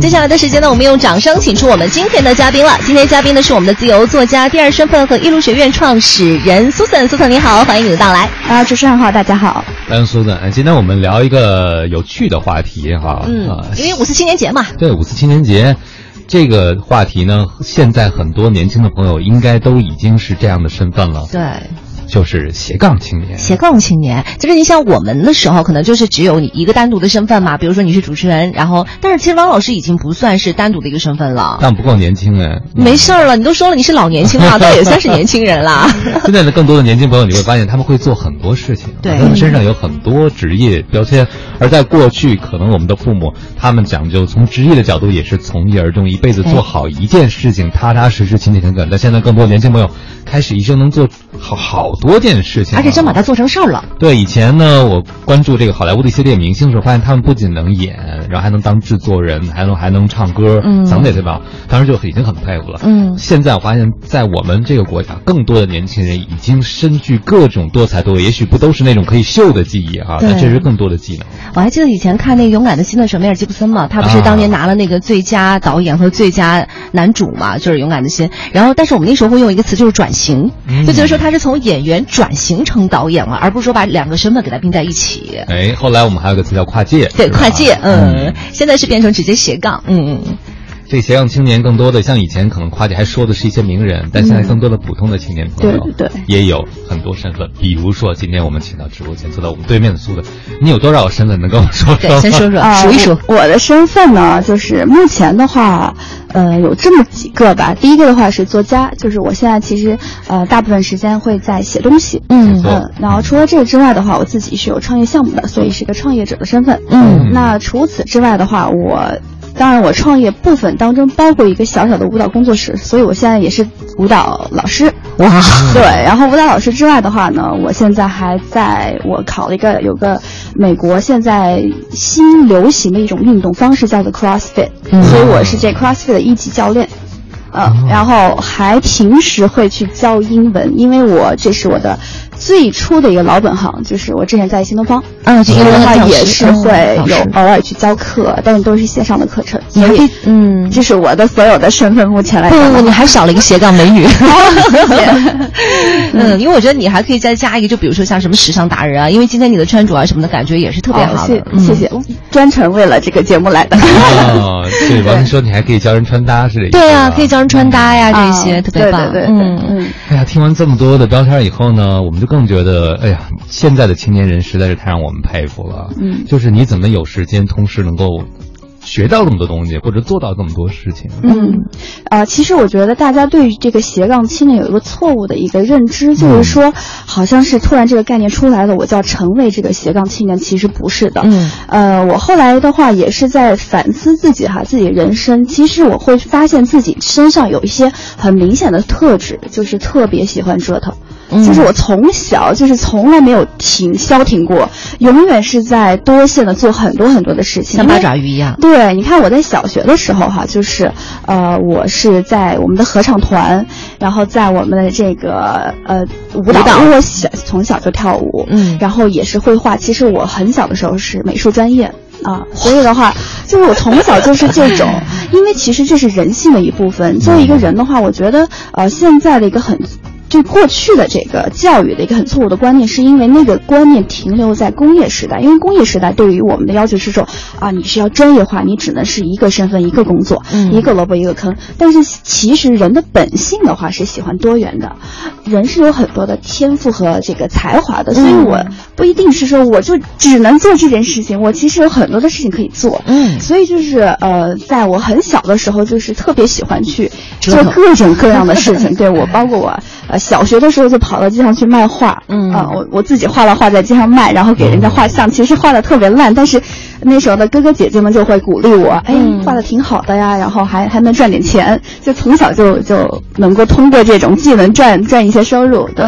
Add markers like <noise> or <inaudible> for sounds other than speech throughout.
接下来的时间呢，我们用掌声请出我们今天的嘉宾了。今天嘉宾呢是我们的自由作家、第二身份和艺路学院创始人苏森。苏森你好，欢迎你的到来。啊，主持人好，大家好。欢迎苏森。今天我们聊一个有趣的话题哈。嗯，因为五四青年节嘛。对，五四青年节这个话题呢，现在很多年轻的朋友应该都已经是这样的身份了。对。就是斜杠青年，斜杠青年，就是你像我们的时候，可能就是只有你一个单独的身份嘛，比如说你是主持人，然后，但是其实汪老师已经不算是单独的一个身份了，但不够年轻哎，没事儿了，你都说了你是老年轻了，倒也算是年轻人了。现在的更多的年轻朋友，你会发现他们会做很多事情，对，他们身上有很多职业标签，而在过去，可能我们的父母他们讲究从职业的角度也是从一而终，一辈子做好一件事情，踏踏实实、勤勤恳恳。但现在更多年轻朋友开始一生能做好好多件事情。而且真把它做成事儿了。对，以前呢，我关注这个好莱坞的一些电影明星的时候，发现他们不仅能演，然后还能当制作人，还能还能唱歌，嗓子也特别好，当时就已经很佩服了。嗯，现在我发现，在我们这个国家，更多的年轻人已经身具各种多才多艺，也许不都是那种可以秀的技艺哈，但确实更多的技能。我还记得以前看那个《勇敢的心》的时候，梅尔吉布森嘛，他不是当年拿了那个最佳导演和最佳男主嘛，就是《勇敢的心》。然后，但是我们那时候会用一个词，就是转型，就觉得说他是从演员转型成导演了，而不是说把两个身份给他并在一起。哎，后来我们还有个词叫跨界，对，跨界，嗯，现在是变成直接斜杠，嗯嗯。这斜杠青年更多的像以前可能跨界还说的是一些名人，但现在更多的普通的青年朋友，对对，也有很多身份。比如说今天我们请到直播间坐在我们对面的苏的，你有多少个身份？能跟我说说？先说说，数一数。我的身份呢，就是目前的话，呃，有这么几个吧。第一个的话是作家，就是我现在其实呃大部分时间会在写东西，嗯嗯。然后除了这个之外的话，我自己是有创业项目的，所以是个创业者的身份。嗯。那除此之外的话，我。当然，我创业部分当中包括一个小小的舞蹈工作室，所以我现在也是舞蹈老师。哇，对。然后舞蹈老师之外的话呢，我现在还在我考了一个有个美国现在新流行的一种运动方式叫做 CrossFit，所以我是这 CrossFit 的一级教练。呃，然后还平时会去教英文，因为我这是我的。最初的一个老本行就是我之前在新东方，嗯，英文的话也是会有偶尔去教课，但是都是线上的课程。所以，嗯，这是我的所有的身份。目前来不不不，你还少了一个斜杠美女。<laughs> <laughs> 嗯，因为我觉得你还可以再加一个，就比如说像什么时尚达人啊，因为今天你的穿着啊什么的感觉也是特别好的。谢谢，专程为了这个节目来的。哦，对，<laughs> 王说你还可以教人穿搭是这？对啊，可以教人穿搭呀，这些特别棒。对对对，嗯嗯。哎呀，听完这么多的标签以后呢，我们就。更觉得，哎呀，现在的青年人实在是太让我们佩服了。嗯，就是你怎么有时间同时能够学到这么多东西，或者做到这么多事情？嗯，啊，其实我觉得大家对于这个斜杠青年有一个错误的一个认知，就是说，好像是突然这个概念出来了，我就要成为这个斜杠青年，其实不是的。嗯，呃，我后来的话也是在反思自己哈，自己人生，其实我会发现自己身上有一些很明显的特质，就是特别喜欢折腾。就是我从小就是从来没有停消停过，永远是在多线的做很多很多的事情，像八爪鱼一样。对，你看我在小学的时候哈，就是呃，我是在我们的合唱团，然后在我们的这个呃舞蹈，因为我小从小就跳舞，嗯，然后也是绘画。其实我很小的时候是美术专业啊，所以的话，就是我从小就是这种，<laughs> 因为其实这是人性的一部分。作为一个人的话，我觉得呃，现在的一个很。就过去的这个教育的一个很错误的观念，是因为那个观念停留在工业时代。因为工业时代对于我们的要求是说，啊，你是要专业化，你只能是一个身份一个工作，一个萝卜一个坑。但是其实人的本性的话是喜欢多元的，人是有很多的天赋和这个才华的。所以我不一定是说我就只能做这件事情，我其实有很多的事情可以做。嗯，所以就是呃，在我很小的时候，就是特别喜欢去做各种各样的事情。对我，包括我呃。小学的时候就跑到街上去卖画，嗯。啊，我我自己画了画在街上卖，然后给人家画像，其实画的特别烂，但是那时候的哥哥姐姐们就会鼓励我，哎，画的挺好的呀，然后还还能赚点钱，就从小就就能够通过这种技能赚赚一些收入。对，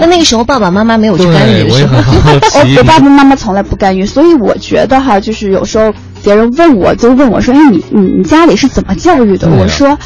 那那个时候爸爸妈妈没有去干预，的时候，我，<laughs> 我爸爸妈妈从来不干预，所以我觉得哈，就是有时候别人问我就问我说，哎，你你你家里是怎么教育的？我说。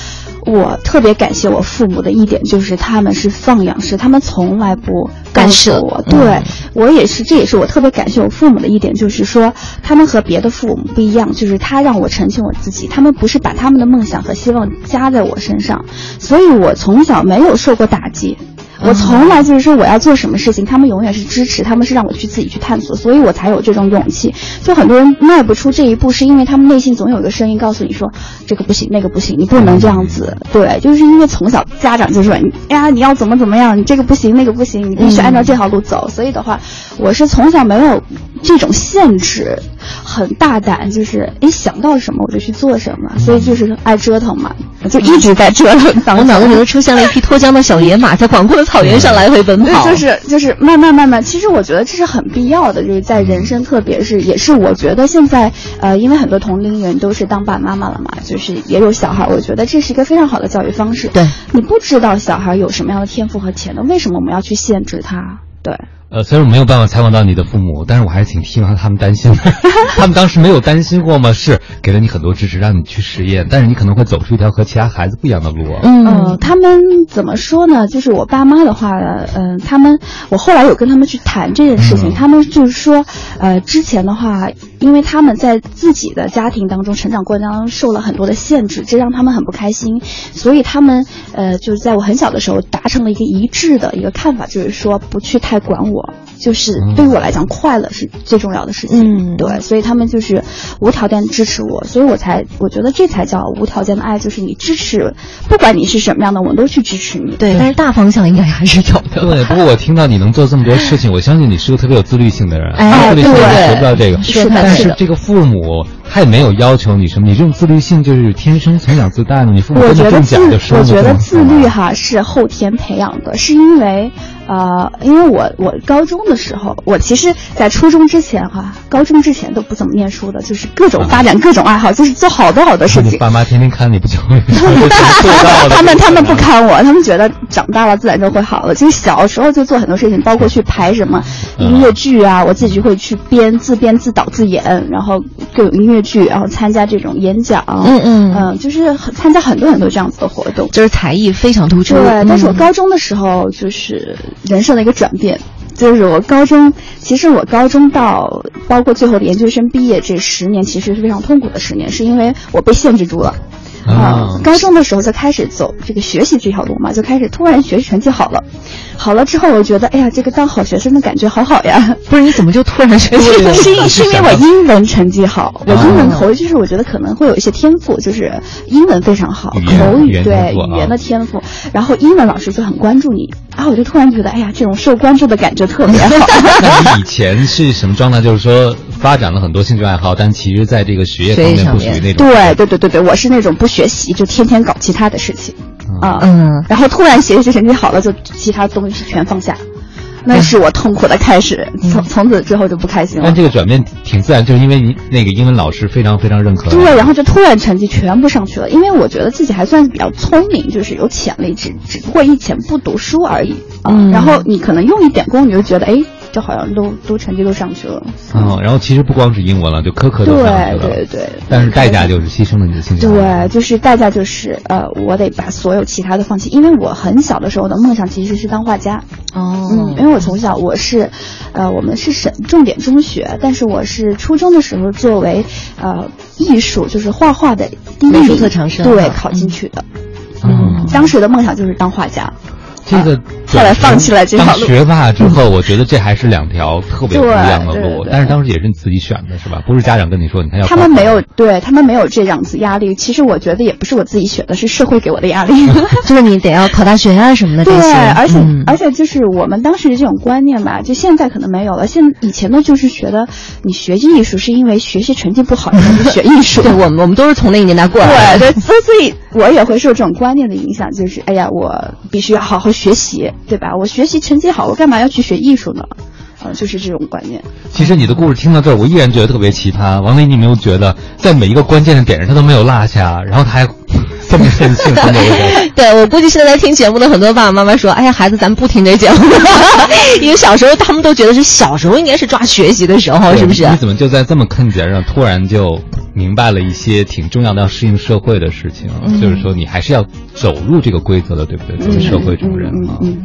我特别感谢我父母的一点就是他们是放养式，他们从来不干涉我。对，我也是，这也是我特别感谢我父母的一点，就是说他们和别的父母不一样，就是他让我澄清我自己，他们不是把他们的梦想和希望加在我身上，所以我从小没有受过打击。我从来就是说我要做什么事情，他们永远是支持，他们是让我去自己去探索，所以我才有这种勇气。就很多人迈不出这一步，是因为他们内心总有一个声音告诉你说，这个不行，那个不行，你不能这样子。对，就是因为从小家长就说，哎呀，你要怎么怎么样，你这个不行，那个不行，你必须按照这条路走。所以的话，我是从小没有这种限制。很大胆，就是哎想到什么我就去做什么，所以就是爱折腾嘛，就一直在折腾。我脑子里都出现了一匹脱缰的小野马，在广阔的草原上来回奔跑。<laughs> 就是就是慢慢慢慢，其实我觉得这是很必要的，就是在人生，特别是也是我觉得现在呃，因为很多同龄人都是当爸妈妈了嘛，就是也有小孩，我觉得这是一个非常好的教育方式。对，你不知道小孩有什么样的天赋和潜能，为什么我们要去限制他？对。呃，虽然我没有办法采访到你的父母，但是我还是挺希望他们担心的。<laughs> 他们当时没有担心过吗？是给了你很多支持，让你去实验，但是你可能会走出一条和其他孩子不一样的路。嗯，他们怎么说呢？就是我爸妈的话，嗯，他们我后来有跟他们去谈这件事情，他们就是说，呃，之前的话，因为他们在自己的家庭当中成长过程当中受了很多的限制，这让他们很不开心，所以他们呃，就是在我很小的时候达成了一个一致的一个看法，就是说不去太管我。我就是对于我来讲，快乐是最重要的事情。嗯，对，所以他们就是无条件支持我，所以我才我觉得这才叫无条件的爱，就是你支持，不管你是什么样的，我们都去支持你。对，但是大方向应该还是有的。对，不过我听到你能做这么多事情，我相信你是个特别有自律性的人。哎，对，学不到这个。是但是这个父母他也没有要求你什么，你这种自律性就是天生从小自带的。你父母真的更假的我觉得自律哈是后天培养的，是因为。呃，因为我我高中的时候，我其实，在初中之前哈，高中之前都不怎么念书的，就是各种发展各种爱好，就是做好多好多事情。爸妈天天看你不就会？<laughs> 他们他们不看我，他们觉得长大了自然就会好了。就是小时候就做很多事情，包括去排什么音乐剧啊，我自己会去编自编自导自演，然后各种音乐剧，然后参加这种演讲，嗯嗯嗯，就是参加很多很多这样子的活动，就是才艺非常突出。对，但是我高中的时候就是。人生的一个转变，就是我高中，其实我高中到包括最后的研究生毕业这十年，其实是非常痛苦的十年，是因为我被限制住了。啊，高中的时候就开始走这个学习这条路嘛，就开始突然学习成绩好了，好了之后我觉得，哎呀，这个当好学生的感觉好好呀。不是你怎么就突然学习？<laughs> 是 <laughs> 是因为我英文成绩好，我英文口语就是我觉得可能会有一些天赋，就是英文非常好，口语对语言的天赋，然后英文老师就很关注你，然后我就突然觉得，哎呀，这种受关注的感觉特别好。<laughs> 那你以前是什么状态？就是说发展了很多兴趣爱好，但其实在这个学业方面不属于那种。对对对对对，我是那种不。学习就天天搞其他的事情，啊嗯，然后突然学习成绩好了，就其他东西全放下，那是我痛苦的开始。从从此之后就不开心了。但这个转变挺自然，就是因为你那个英文老师非常非常认可。对，然后就突然成绩全部上去了，因为我觉得自己还算是比较聪明，就是有潜力，只只不过以前不读书而已啊。然后你可能用一点功，你就觉得哎。就好像都都成绩都上去了，嗯，然后其实不光是英文了，就科科都上去了，对对对。但是代价就是牺牲了你的兴趣。对，就是代价就是呃，我得把所有其他的放弃，因为我很小的时候的梦想其实是当画家。哦。嗯，因为我从小我是，呃，我们是省重点中学，但是我是初中的时候作为呃艺术就是画画的第一名特长生对考进去的。嗯。当时的梦想就是当画家。这个后来放弃了这条路。当学霸之后，我觉得这还是两条特别不一样的路。但是当时也是你自己选的，是吧？不是家长跟你说，你看要。他们没有对他们没有这样子压力。其实我觉得也不是我自己选的，是社会给我的压力。<laughs> 就是你得要考大学啊什么的。对，而且而且就是我们当时的这种观念吧，就现在可能没有了。现以前呢，就是觉得你学艺术是因为学习成绩不好才学艺术。<laughs> 对，我们我们都是从那个年代过来。对对，所以所以我也会受这种观念的影响，就是哎呀，我必须要好好。学习对吧？我学习成绩好，我干嘛要去学艺术呢？啊，就是这种观念。其实你的故事听到这儿，我依然觉得特别奇葩。王雷，你有没有觉得在每一个关键的点上他都没有落下，然后他还这么任性？<laughs> 对，我估计现在在听节目的很多爸爸妈妈说：“哎呀，孩子，咱不听这节目。<laughs> ”因为小时候他们都觉得是小时候应该是抓学习的时候，是不是？你怎么就在这么坑节上突然就明白了一些挺重要的要适应社会的事情，就是说你还是要走入这个规则的，对不对？作为社会中人啊，嗯，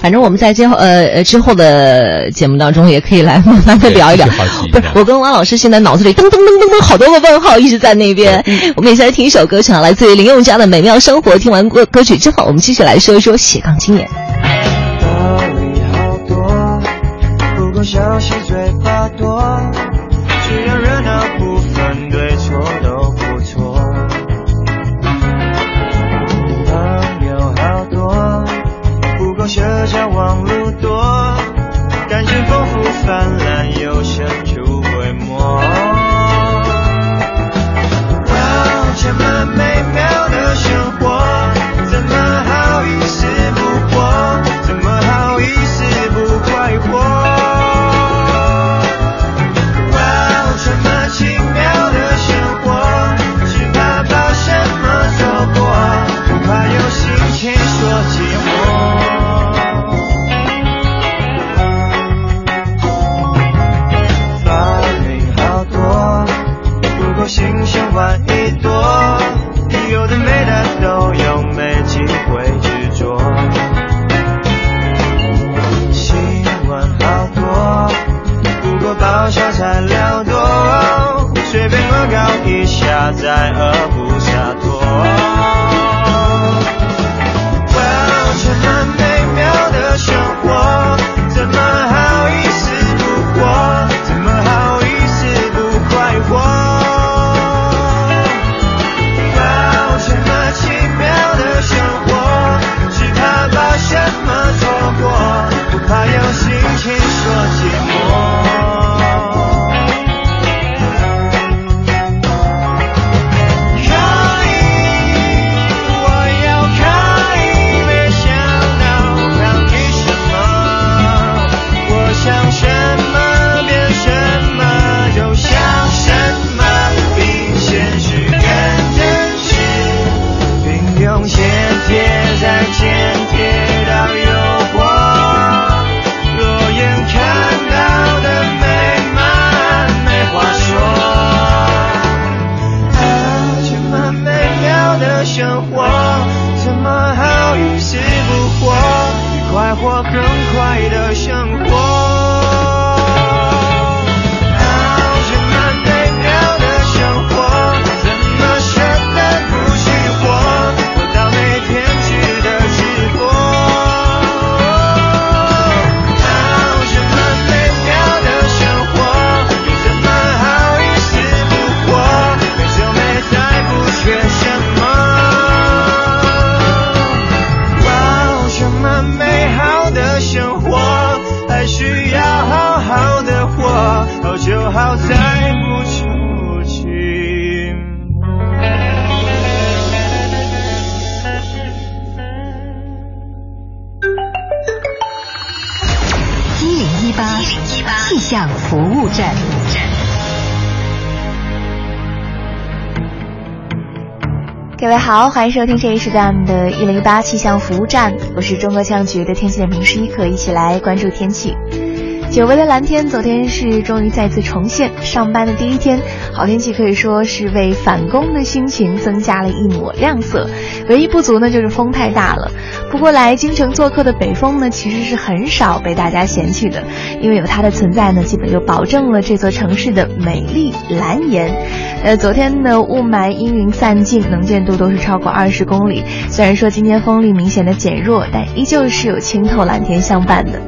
反正我们在今后呃呃之后的节目当中也可以来慢慢的聊一聊。不是，我跟王老师现在脑子里噔噔噔噔噔好多个问号一直在那边。我们也先来听一首歌曲啊，来自于林宥嘉的《美妙生活》。听完歌歌曲之后，我们继续来说一说斜杠青年。各位好，欢迎收听这一时段的“一零一八气象服务站”，我是中国气象局的天气点评师一可，一起来关注天气。久违的蓝天，昨天是终于再次重现。上班的第一天，好天气可以说是为返工的心情增加了一抹亮色。唯一不足呢，就是风太大了。不过来京城做客的北风呢，其实是很少被大家嫌弃的，因为有它的存在呢，基本就保证了这座城市的美丽蓝颜。呃，昨天的雾霾阴云散尽，能见度都是超过二十公里。虽然说今天风力明显的减弱，但依旧是有清透蓝天相伴的。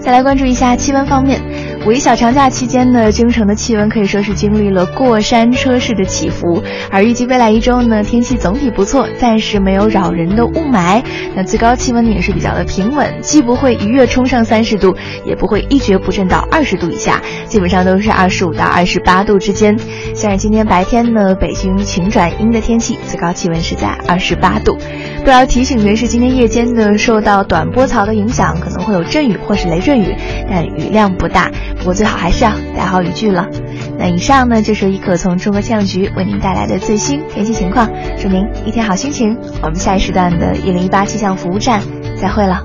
再来关注一下气温方面。五一小长假期间呢，京城的气温可以说是经历了过山车式的起伏，而预计未来一周呢，天气总体不错，暂时没有扰人的雾霾，那最高气温呢也是比较的平稳，既不会一跃冲上三十度，也不会一蹶不振到二十度以下，基本上都是二十五到二十八度之间。像是今天白天呢，北京晴转阴的天气，最高气温是在二十八度。不要提醒的是，今天夜间呢，受到短波槽的影响，可能会有阵雨或是雷阵阵雨，但雨量不大。不过最好还是要带好雨具了。那以上呢就是一可从中国气象局为您带来的最新天气情况，祝您一天好心情。我们下一时段的“一零一八气象服务站”再会了。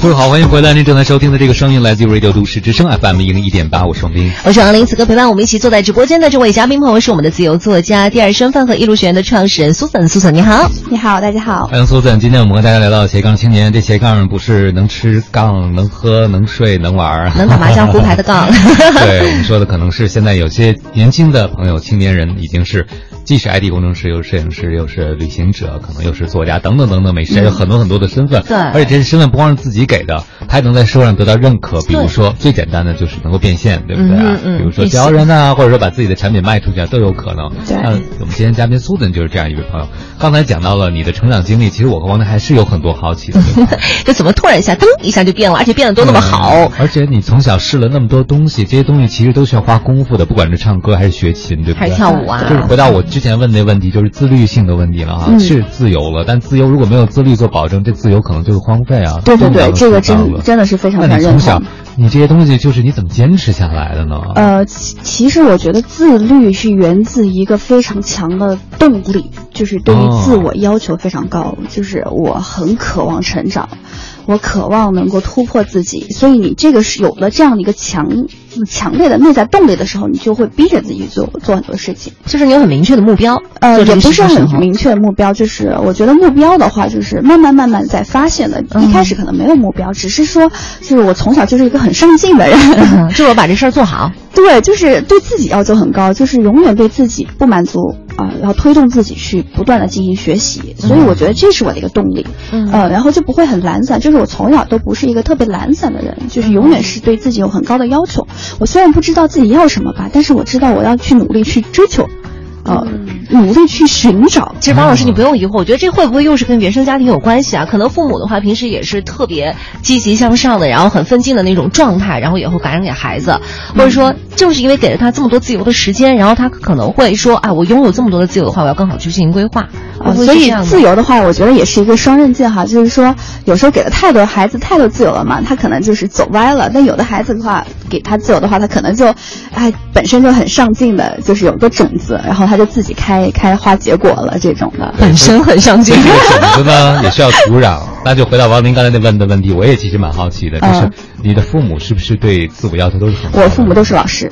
各位好，欢迎回来！您正在收听的这个声音来自于 Radio 都市之声 FM 一零一点八，我是王斌，我是王林。此刻陪伴我们一起坐在直播间的这位嘉宾朋友是我们的自由作家、第二身份和艺术学院的创始人苏森。苏森，你好，你好，大家好，欢迎苏森。今天我们和大家聊到斜杠青年，这斜杠不是能吃杠、能喝、能睡、能玩、能打麻将胡牌的杠。<laughs> 对我们说的可能是现在有些年轻的朋友、青年人已经是。既是 IT 工程师，又是摄影师，又是旅行者，可能又是作家，等等等等，美食有很多很多的身份。对，而且这些身份不光是自己给的，他还能在社会上得到认可。比如说最简单的就是能够变现，对不对啊？比如说教人啊，或者说把自己的产品卖出去啊，都有可能。对。嗯，我们今天嘉宾苏顿就是这样一位朋友。刚才讲到了你的成长经历，其实我和王楠还是有很多好奇的。<laughs> 这怎么突然一下噔一下就变了，而且变得都那么好？<laughs> 而且你从小试了那么多东西，这些东西其实都需要花功夫的，不管是唱歌还是学琴，对不对？还是跳舞啊？就是回到我之前问那问题就。是自律性的问题了哈，是自由了，但自由如果没有自律做保证，这自由可能就是荒废啊。对对对，这个真真的是非常非常认同。你这些东西就是你怎么坚持下来的呢？呃，其实我觉得自律是源自一个非常强的动力，就是对于自我要求非常高，就是我很渴望成长。我渴望能够突破自己，所以你这个是有了这样的一个强强烈的内在动力的时候，你就会逼着自己做做很多事情。就是你有很明确的目标，呃，也不是很明确的目标。就是我觉得目标的话，就是慢慢慢慢在发现的。一开始可能没有目标，只是说，就是我从小就是一个很上进的人，就是我把这事儿做好。对，就是对自己要求很高，就是永远对自己不满足。啊，然后推动自己去不断的进行学习，所以我觉得这是我的一个动力，嗯，呃，然后就不会很懒散，就是我从小都不是一个特别懒散的人，就是永远是对自己有很高的要求。我虽然不知道自己要什么吧，但是我知道我要去努力去追求。呃，努力去寻找。其实，王老师，你不用疑惑，我觉得这会不会又是跟原生家庭有关系啊？可能父母的话，平时也是特别积极向上的，然后很奋进的那种状态，然后也会感染给孩子，或者说，正是因为给了他这么多自由的时间，然后他可能会说，啊，我拥有这么多的自由的话，我要更好去进行规划。啊，所以自由的话，我觉得也是一个双刃剑哈，就是说，有时候给了太多孩子太多自由了嘛，他可能就是走歪了；但有的孩子的话，给他自由的话，他可能就，哎，本身就很上进的，就是有个种子，然后他。就自己开开花结果了，这种的本身很上进。这个种子呢，<laughs> 也需要土壤。<laughs> 那就回到王林刚才那问的问题，我也其实蛮好奇的，就是你的父母是不是对自我要求都是很？我父母都是老师。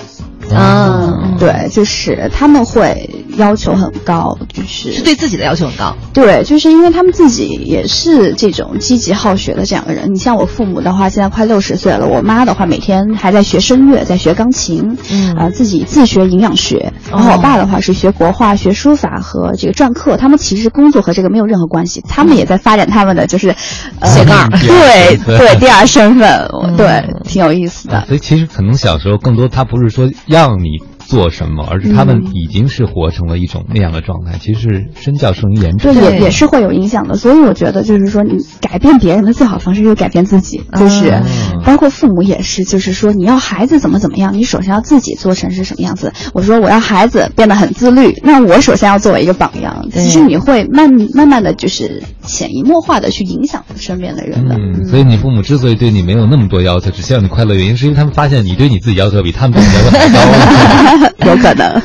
啊，对，就是他们会要求很高，就是是对自己的要求很高。对，就是因为他们自己也是这种积极好学的这样的人。你像我父母的话，现在快六十岁了，我妈的话每天还在学声乐，在学钢琴，嗯啊，自己自学营养学。然后我爸的话是学国画、学书法和这个篆刻。他们其实工作和这个没有任何关系，他们也在发展他们的就是斜杠。对对，<laughs> 第二身份，对，挺有意思的。所以其实可能小时候更多，他不是说要。让你做什么，而是他们已经是活成了一种那样的状态。其实身教胜于言传，对，也也是会有影响的。所以我觉得，就是说，你改变别人的最好方式就是改变自己，就是包括父母也是，就是说，你要孩子怎么怎么样，你首先要自己做成是什么样子。我说我要孩子变得很自律，那我首先要作为一个榜样。其实你会慢慢慢的就是潜移默化的去影响身边的人的。所以你父母之所以对你没有那么多要求，只希望你快乐，原因是因为他们发现你对你自己要求比他们对你要求还高。<laughs> 有可能，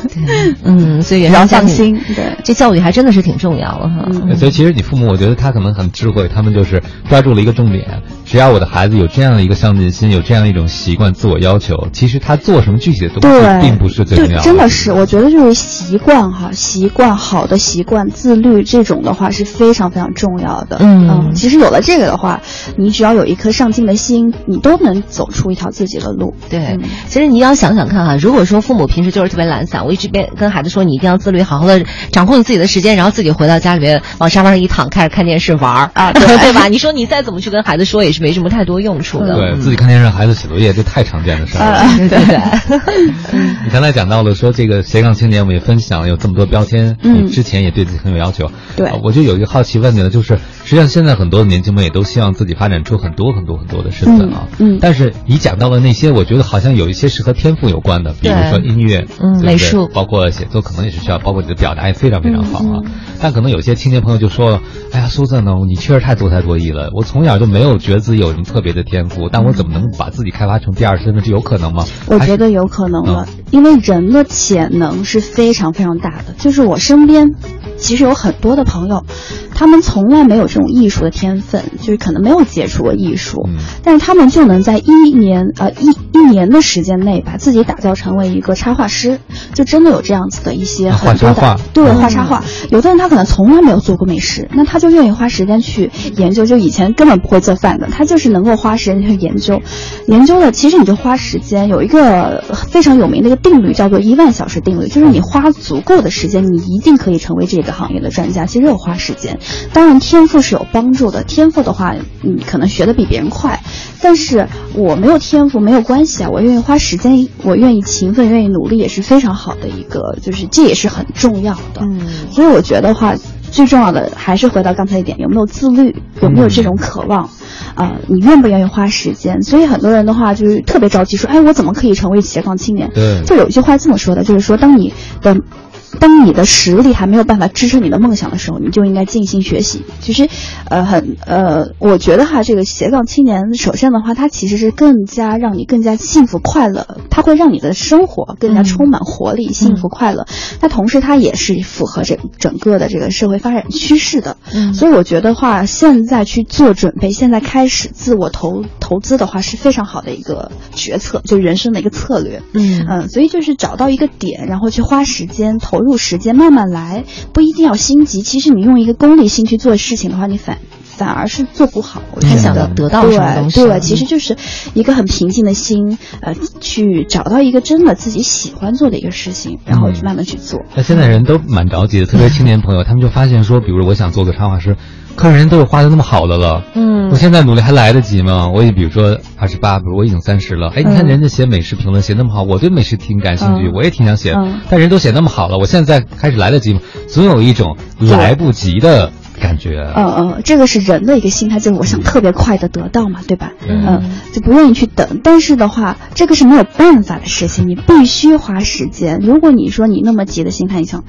嗯，所以要放心。对，这教育还真的是挺重要的哈。所以其实你父母，我觉得他可能很智慧，他们就是抓住了一个重点。只要我的孩子有这样的一个上进心，有这样一种习惯，自我要求，其实他做什么具体的东西并不是最重要的。真的是，我觉得就是习惯哈，习惯好的习惯，自律这种的话是非常非常重要的。嗯，其实有了这个的话，你只要有一颗上进的心，你都能走出一条自己的路。对，其实你要想想看哈，如果说父母平时就是特别懒散。我一直边跟孩子说，你一定要自律，好好的掌控你自己的时间，然后自己回到家里面往沙发上一躺，开始看电视玩儿啊，<laughs> 对吧？你说你再怎么去跟孩子说，也是没什么太多用处的。对自己看电视，孩子写作业，这太常见的事儿了。对对对。<laughs> 你刚才讲到了说这个斜杠青年，我们也分享了有这么多标签，嗯之前也对自己很有要求。对，我就有一个好奇问你了，就是实际上现在很多的年轻们也都希望自己发展出很多很多很多的身份啊。嗯。但是你讲到了那些，我觉得好像有一些是和天赋有关的，比如说音乐，嗯，美术，包括写作，可能也是需要，包括你的表达也非常非常好啊。但可能有些青年朋友就说了：“哎呀，苏赞呢，你确实太多才多艺了。我从小就没有觉得自己有什么特别的天赋，但我怎么能把自己开发成第二身份？这有可能吗？”我觉得有可能了，因为人的潜能是非常非常大的。就是我身边其实有很多的朋友，他们从来没有这种艺术的天分，就是可能没有接触过艺术，但是他们就能在一年呃一一年的时间内把自己打造成为一个插画师，就真的有这样子的一些很多的对画插画。有的人他可能从来没有做过美食，那他就愿意花时间去研究，就以前根本不会做饭的，他就是能够花时间去研究，研究的其实你就花时间有一个非常有名的一个定律叫做一万小时定律，就是你花足够的时间，你一定可以成为这个行业的专家。其实有花时间，当然天赋是有帮助的，天赋的话你可能学的比别人快，但是我没有天赋没有关系啊，我愿意花时间，我愿意勤奋，愿意努力也是非常好的一个，就是这也是很重要的。嗯，所以我觉得话。最重要的还是回到刚才一点，有没有自律，有没有这种渴望，啊，你愿不愿意花时间？所以很多人的话就是特别着急，说，哎，我怎么可以成为斜杠青年？对，就有一句话这么说的，就是说，当你的。当你的实力还没有办法支撑你的梦想的时候，你就应该静心学习。其实，呃，很呃，我觉得哈，这个斜杠青年，首先的话，它其实是更加让你更加幸福快乐，它会让你的生活更加充满活力、幸福快乐。那同时，它也是符合这整个的这个社会发展趋势的。嗯所以，我觉得话，现在去做准备，现在开始自我投投资的话，是非常好的一个决策，就人生的一个策略。嗯嗯，所以就是找到一个点，然后去花时间投。投入时间慢慢来，不一定要心急。其实你用一个功利心去做事情的话，你反反而是做不好。我太想的得到什么东西？对，其实就是一个很平静的心，呃，去找到一个真的自己喜欢做的一个事情，然后去慢慢去做。那现在人都蛮着急的，特别青年朋友，他们就发现说，比如我想做个插画师。可是人都有画的那么好的了，嗯，我现在努力还来得及吗？我也比如说二十八，比如我已经三十了，哎，你看人家写美食评论写那么好，我对美食挺感兴趣，我也挺想写，但人都写那么好了，我现在开始来得及吗？总有一种来不及的感觉。嗯嗯，这个是人的一个心态，就是我想特别快的得到嘛，对吧？嗯，就不愿意去等。但是的话，这个是没有办法的事情，你必须花时间。如果你说你那么急的心态，你想。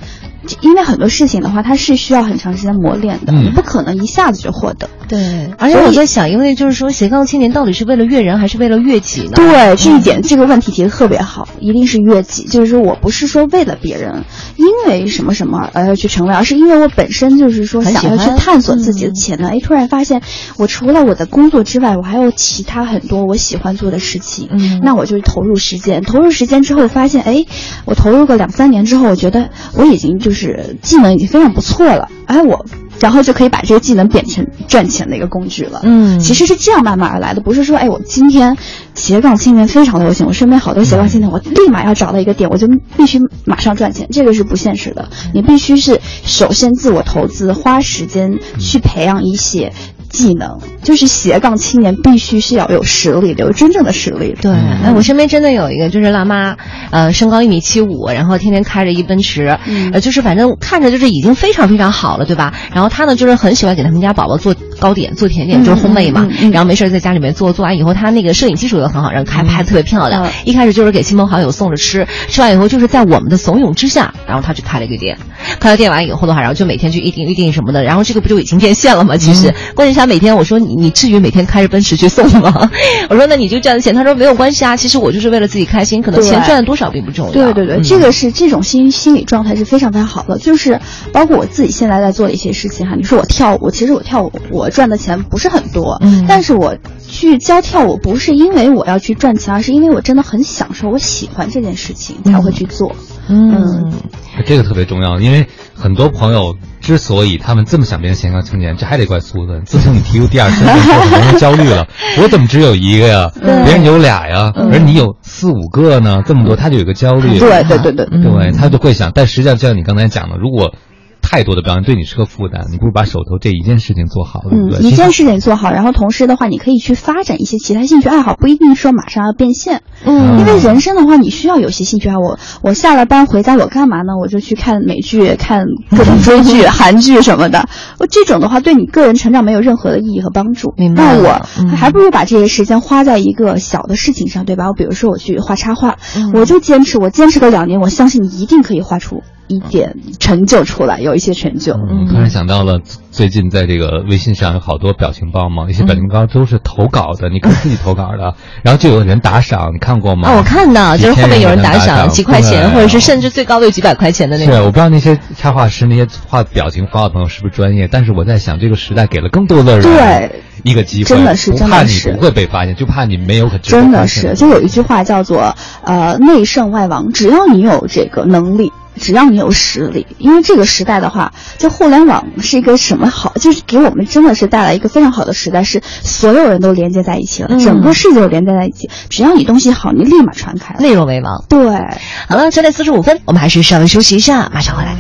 因为很多事情的话，它是需要很长时间磨练的，你不可能一下子就获得。对，而且我在想，因为就是说斜杠青年到底是为了悦人还是为了悦己呢？对，这一点这个问题提的特别好，一定是悦己。就是说我不是说为了别人，因为什么什么而要去成为，而是因为我本身就是说想要去探索自己的潜能。哎，突然发现我除了我的工作之外，我还有其他很多我喜欢做的事情。嗯，那我就投入时间，投入时间之后发现，哎，我投入个两三年之后，我觉得我已经就。就是技能已经非常不错了，哎，我然后就可以把这个技能变成赚钱的一个工具了。嗯，其实是这样慢慢而来的，不是说哎，我今天斜杠青年非常流行，我身边好多斜杠青年，我立马要找到一个点，我就必须马上赚钱，这个是不现实的。你必须是首先自我投资，花时间去培养一些。技能就是斜杠青年必须是要有实力的，有真正的实力。对，哎，我身边真的有一个，就是辣妈，呃，身高一米七五，然后天天开着一奔驰，呃，就是反正看着就是已经非常非常好了，对吧？然后她呢，就是很喜欢给他们家宝宝做糕点、做甜点，就是烘焙嘛。然后没事在家里面做，做完以后，她那个摄影技术又很好，然后拍拍特别漂亮。一开始就是给亲朋好友送着吃，吃完以后就是在我们的怂恿之下，然后她去开了一个店。开了店完以后的话，然后就每天去预定预定什么的，然后这个不就已经变现了吗？其实，关键是。他每天我说你你至于每天开着奔驰去送吗？<laughs> 我说那你就赚的钱。他说没有关系啊，其实我就是为了自己开心，可能钱赚了多少并不重要。对对对，这个是这种心心理状态是非常非常好的。就是包括我自己现在在做的一些事情哈，你说我跳舞，其实我跳舞我赚的钱不是很多，嗯，但是我去教跳舞不是因为我要去赚钱，而是因为我真的很享受，我喜欢这件事情才会去做。嗯。这个特别重要，因为很多朋友之所以他们这么想变成斜杠青年，这还得怪苏子。自从你提出第二身份，很多人焦虑了。我怎么只有一个呀？别人有俩呀，而你有四五个呢？这么多，他就有个焦虑。对对对对，对他就会想。但实际上，就像你刚才讲的，如果。太多的表演对你是个负担，你不如把手头这一件事情做好，对不对？一件事情做好，然后同时的话，你可以去发展一些其他兴趣爱好，不一定说马上要变现。嗯，因为人生的话，你需要有些兴趣爱好。我我下了班回家，我干嘛呢？我就去看美剧，看各种追剧、韩剧什么的。我这种的话，对你个人成长没有任何的意义和帮助。明白那我还不如把这些时间花在一个小的事情上，对吧？我比如说我去画插画，我就坚持，我坚持个两年，我相信你一定可以画出。一点成就出来，有一些成就。嗯，突然想到了，最近在这个微信上有好多表情包嘛，一些表情包都是投稿的，你可以自己投稿的，<laughs> 然后就有人打赏，你看过吗？啊，我看到，就是后面有人打赏几块钱，或者是甚至最高的有几百块钱的那种。对，我不知道那些插画师、那些画表情包的朋友是不是专业，但是我在想，这个时代给了更多的人对一个机会，真的是，不怕你不会被发现，就怕你没有可真的是，就有一句话叫做“呃，内圣外王”，只要你有这个能力。只要你有实力，因为这个时代的话，就互联网是一个什么好，就是给我们真的是带来一个非常好的时代，是所有人都连接在一起了，整个世界都连接在一起。只要你东西好，你立马传开。内容为王。对，好了，九点四十五分，我们还是稍微休息一下，马上回来。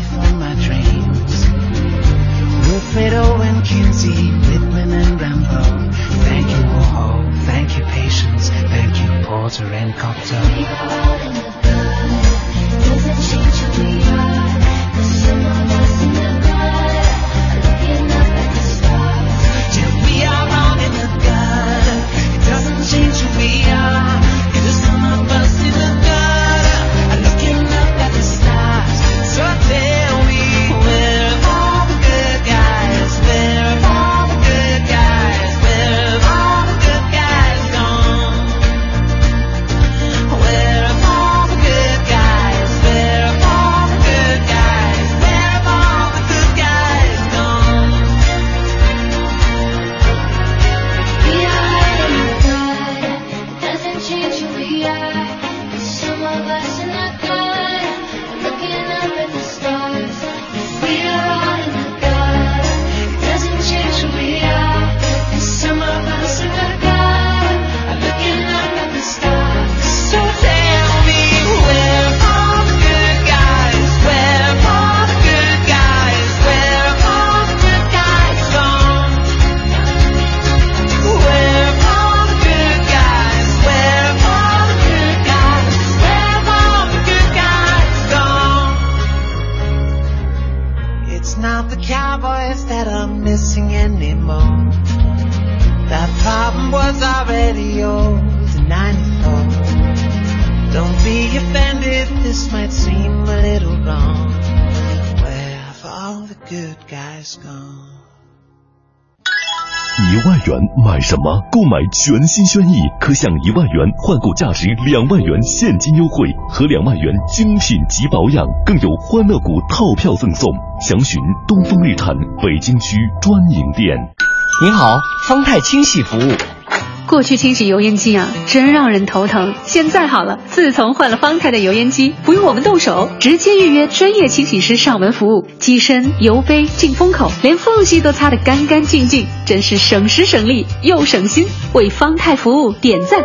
什么？购买全新轩逸，可享一万元换购价值两万元现金优惠和两万元精品级保养，更有欢乐谷套票赠送。详询东风日产北京区专营店。您好，方太清洗服务。过去清洗油烟机啊，真让人头疼。现在好了，自从换了方太的油烟机，不用我们动手，直接预约专业清洗师上门服务，机身、油杯、进风口，连缝隙都擦得干干净净，真是省时省力又省心。为方太服务点赞！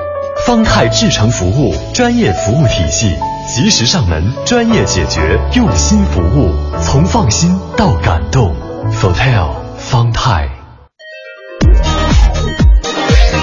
方太至诚服务，专业服务体系，及时上门，专业解决，用心服务，从放心到感动。Fotel 方太。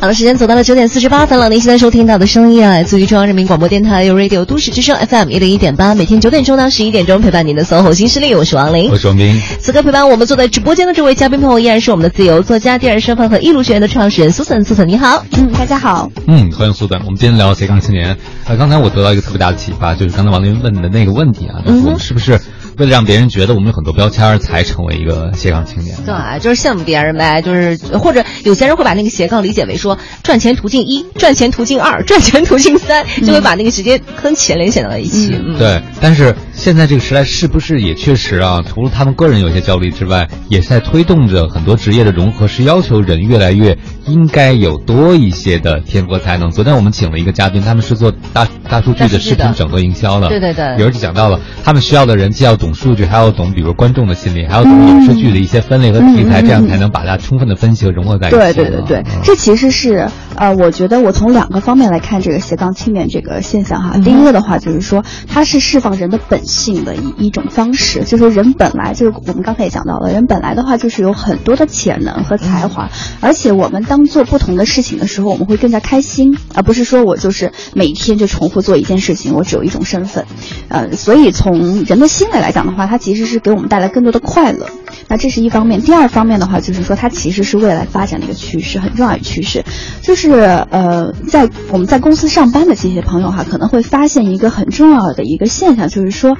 好了，时间走到了九点四十八分了。您现在收听到的声音啊，来自于中央人民广播电台 Radio 都市之声 FM 一零一点八，每天九点钟到十一点钟陪伴您的 SOHO 新势力，我是王琳，我是王斌。此刻陪伴我们坐在直播间的这位嘉宾朋友，依然是我们的自由作家、第二身份和艺术学院的创始人苏森。苏森你好，嗯，大家好，嗯，欢迎苏森。我们今天聊斜杠青年。呃，刚才我得到一个特别大的启发，就是刚才王琳问的那个问题啊，就是我们是不是？为了让别人觉得我们有很多标签，才成为一个斜杠青年。对，就是羡慕别人呗，就是或者有些人会把那个斜杠理解为说赚钱途径一、赚钱途径二、<laughs> 赚钱途径三，就会把那个直接跟钱联想到了一起。对，但是现在这个时代是不是也确实啊？除了他们个人有些焦虑之外，也是在推动着很多职业的融合，是要求人越来越应该有多一些的天赋才能。昨天我们请了一个嘉宾，他们是做大大数据的视频整合营销的，对对对，有人就讲到了，他们需要的人既要懂数据，还要懂比如观众的心理，还要懂影视剧的一些分类和题材，这样才能把它充分的分析和融合在一起。对对对对，这其实是呃，我觉得我从两个方面来看这个斜杠青年这个现象哈。第一个的话就是说，它是释放人的本性的一一种方式，就是说人本来就是我们刚才也讲到了，人本来的话就是有很多的潜能和才华，而且我们当做不同的事情的时候，我们会更加开心，而不是说我就是每天就重复做一件事情，我只有一种身份。呃，所以从人的心理来讲的话，它其实是给我们带来更多的快乐。那这是一方面，第二方面的话就是说，它其实是未来发展的一个趋势，很重要的趋势。就是呃，在我们在公司上班的这些朋友哈，可能会发现一个很重要的一个现象，就是说，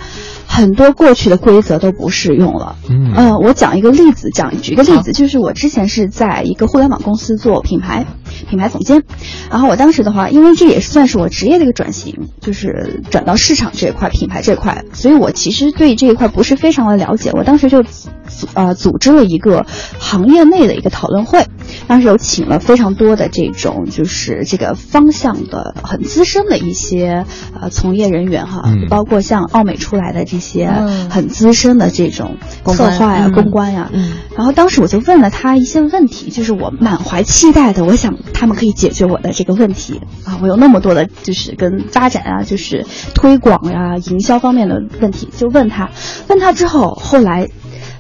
很多过去的规则都不适用了。嗯，我讲一个例子，讲举一个例子，就是我之前是在一个互联网公司做品牌品牌总监，然后我当时的话，因为这也算是我职业的一个转型，就是转到市场这一块、品牌这块，所以我其实对这一块不是非常的了解。我当时就组呃组织了一个行业内的一个讨论会，当时有请了非常多的这种就是这个方向的很资深的一些呃从业人员哈，包括像奥美出来的这些很资深的这种策划呀、公关呀。然后当时我就问了他一些问题，就是我满怀期待的，我想他们可以解决我的这个问题啊。我有那么多的就是跟发展啊、就是推广呀、营销方面的问题，就问他，问他之后，后来。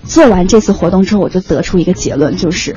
做完这次活动之后，我就得出一个结论，就是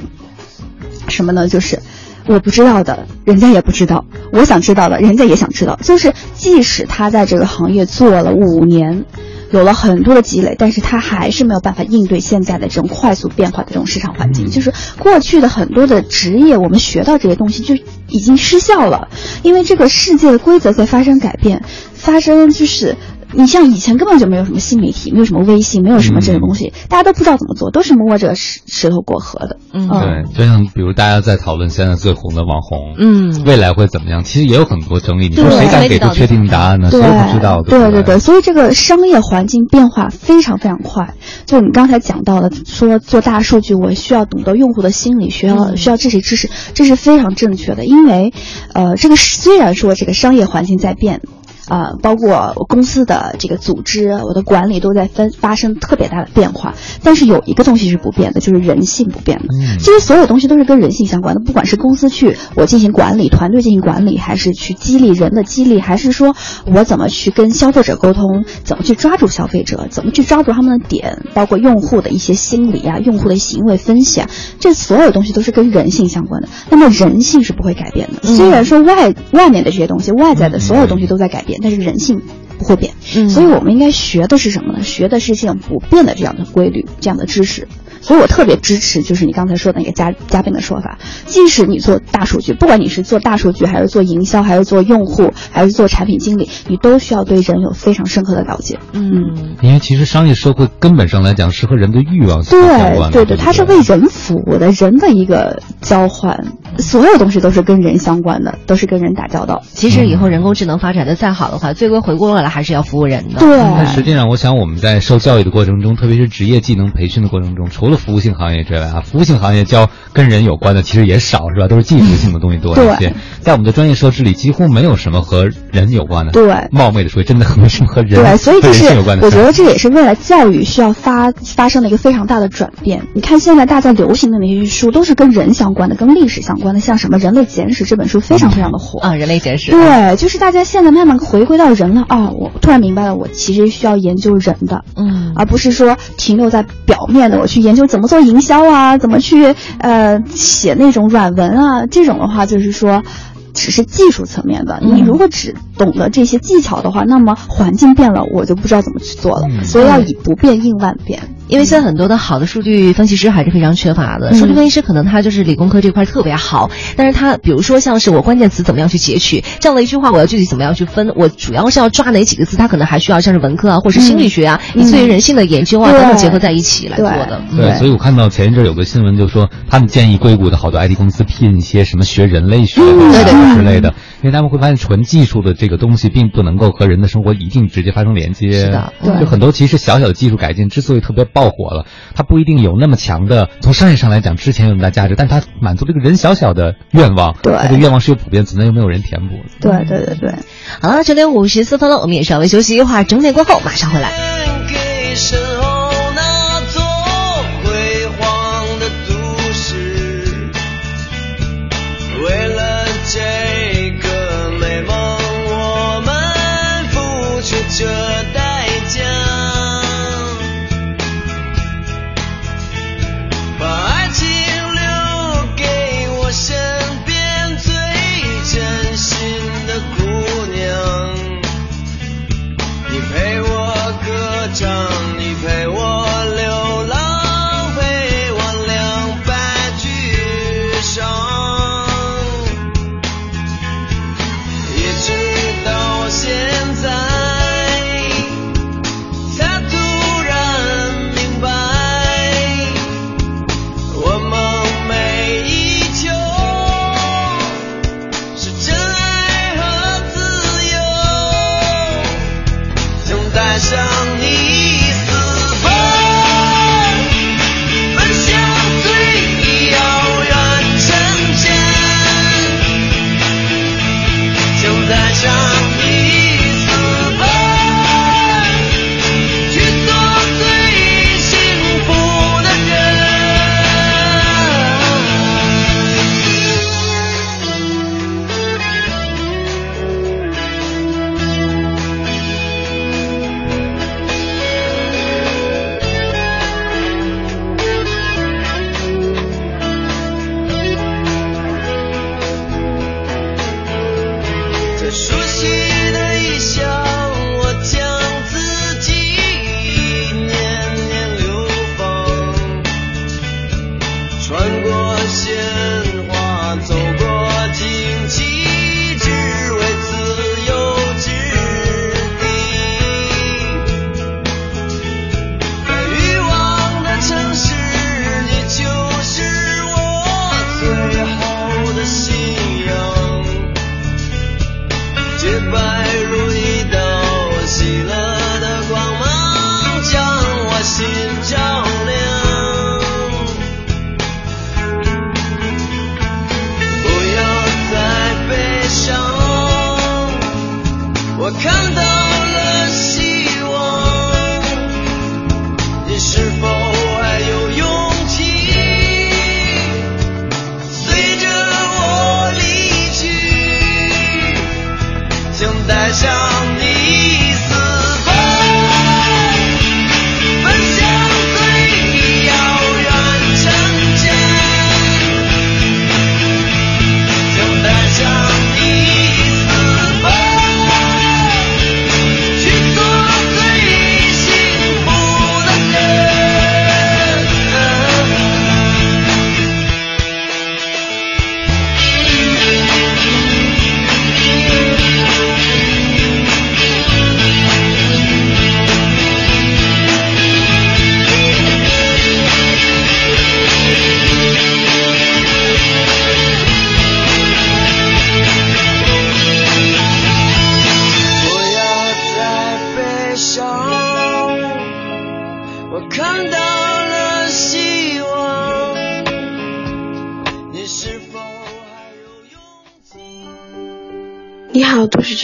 什么呢？就是我不知道的，人家也不知道；我想知道的，人家也想知道。就是即使他在这个行业做了五年，有了很多的积累，但是他还是没有办法应对现在的这种快速变化的这种市场环境。就是过去的很多的职业，我们学到这些东西就已经失效了，因为这个世界的规则在发生改变，发生就是。你像以前根本就没有什么新媒体，没有什么微信，没有什么这种东西，大家都不知道怎么做，都是摸着石石头过河的。嗯，对，就像比如大家在讨论现在最红的网红，嗯，未来会怎么样？其实也有很多争议。你说谁敢给出确定答案呢？谁不知道？对对对，所以这个商业环境变化非常非常快。就你刚才讲到的，说做大数据，我需要懂得用户的心理，需要需要这些知识，这是非常正确的。因为，呃，这个虽然说这个商业环境在变。啊，包括公司的这个组织，我的管理都在分发生特别大的变化，但是有一个东西是不变的，就是人性不变的。其实所有东西都是跟人性相关的，不管是公司去我进行管理，团队进行管理，还是去激励人的激励，还是说我怎么去跟消费者沟通，怎么去抓住消费者，怎么去抓住他们的点，包括用户的一些心理啊，用户的行为分析啊，这所有东西都是跟人性相关的。那么人性是不会改变的，虽然说外外面的这些东西，外在的所有东西都在改变。但是人性不会变，嗯所以我们应该学的是什么呢？学的是这样不变的这样的规律，这样的知识。所以我特别支持，就是你刚才说的那个嘉嘉宾的说法。即使你做大数据，不管你是做大数据，还是做营销，还是做用户，还是做产品经理，你都需要对人有非常深刻的了解。嗯，因为其实商业社会根本上来讲是和人的欲望相关的。对对对，它是为人服务的，人的一个交换，所有东西都是跟人相关的，都是跟人打交道。其实以后人工智能发展的再好的话，最归回过来还是要服务人的。对。但实际上，我想我们在受教育的过程中，特别是职业技能培训的过程中，除了服务性行业之外啊，服务性行业教跟人有关的其实也少，是吧？都是技术性的东西多一些。在我们的专业设置里，几乎没有什么和人有关的。对，冒昧的说，真的没什么和人对，所以这是我觉得这也是未来教育需要发发生的一个非常大的转变。你看现在大家流行的那些书，都是跟人相关的，跟历史相关的，像什么《人类简史》这本书非常非常的火啊，《人类简史》。对，就是大家现在慢慢回归到人了啊！我突然明白了，我其实需要研究人的，嗯，而不是说停留在表面的，我去研究。怎么做营销啊？怎么去呃写那种软文啊？这种的话，就是说，只是技术层面的。你如果只懂得这些技巧的话，那么环境变了，我就不知道怎么去做了。所以要以不变应万变。因为现在很多的好的数据分析师还是非常缺乏的。数据分析师可能他就是理工科这块特别好，但是他比如说像是我关键词怎么样去截取这样的一句话，我要具体怎么样去分？我主要是要抓哪几个字？他可能还需要像是文科啊，或者是心理学啊，以至于人性的研究啊等等结合在一起来做的。对，所以我看到前一阵有个新闻，就说他们建议硅谷的好多 IT 公司聘一些什么学人类学的之类的，因为他们会发现纯技术的这个东西并不能够和人的生活一定直接发生连接。是的，就很多其实小小的技术改进之所以特别爆火了，它不一定有那么强的从商业上来讲之前有那么大价值，但它满足这个人小小的愿望。对，这个愿望是有普遍存在，又没有人填补。对对对对。好了，九点五十四分了，我们也稍微休息一会儿，整点过后马上回来。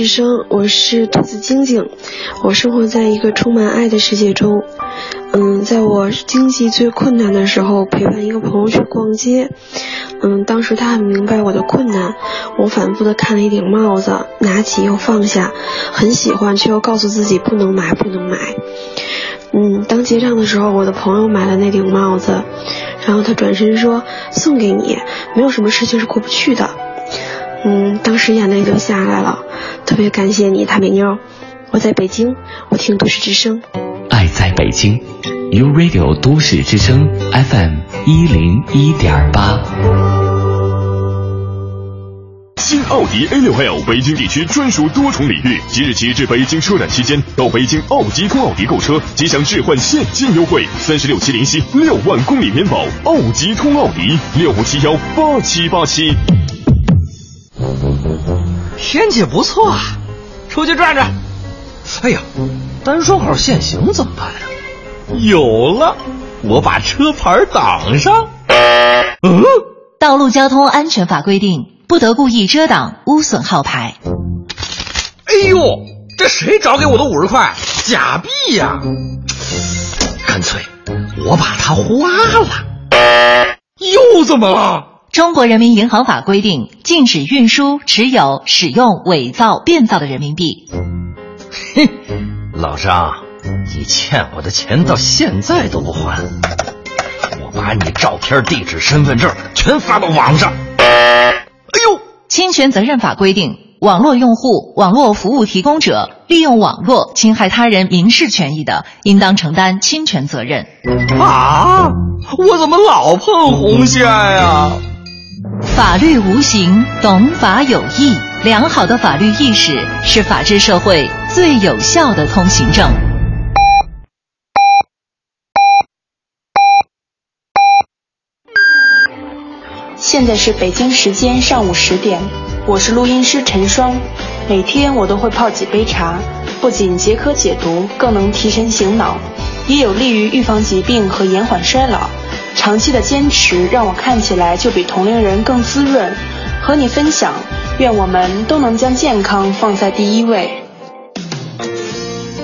生，我是兔子晶晶，我生活在一个充满爱的世界中。嗯，在我经济最困难的时候，陪伴一个朋友去逛街。嗯，当时他很明白我的困难。我反复的看了一顶帽子，拿起又放下，很喜欢，却又告诉自己不能买，不能买。嗯，当结账的时候，我的朋友买了那顶帽子，然后他转身说：“送给你，没有什么事情是过不去的。”嗯，当时眼泪就下来了。特别感谢你，大美妞。我在北京，我听都市之声。爱在北京。，U Radio 都市之声 FM 一零一点八。新奥迪 A6L 北京地区专属多重礼遇，即日起至北京车展期间，到北京奥吉通奥迪购车即享置换现金优惠，三十六期零息，六万公里免保。奥吉通奥迪六五七幺八七八七。天气不错啊，出去转转。哎呀，单双号限行怎么办呀？有了，我把车牌挡上。嗯，道路交通安全法规定。不得故意遮挡、污损号牌。哎呦，这谁找给我的五十块？假币呀！干脆我把它花了。又怎么了？中国人民银行法规定，禁止运输、持有、使用伪造、变造的人民币。哼，<laughs> 老张，你欠我的钱到现在都不还，我把你照片、地址、身份证全发到网上。哎呦！侵权责任法规定，网络用户、网络服务提供者利用网络侵害他人民事权益的，应当承担侵权责任。啊！我怎么老碰红线呀？法律无形，懂法有义。良好的法律意识是法治社会最有效的通行证。现在是北京时间上午十点，我是录音师陈双。每天我都会泡几杯茶，不仅解渴解毒，更能提神醒脑，也有利于预防疾病和延缓衰老。长期的坚持让我看起来就比同龄人更滋润。和你分享，愿我们都能将健康放在第一位。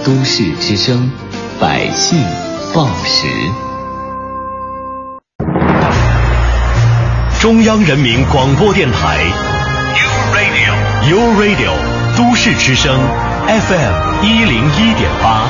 都市之声，百姓报时。中央人民广播电台，U Radio，U Radio，都市之声，FM 一零一点八。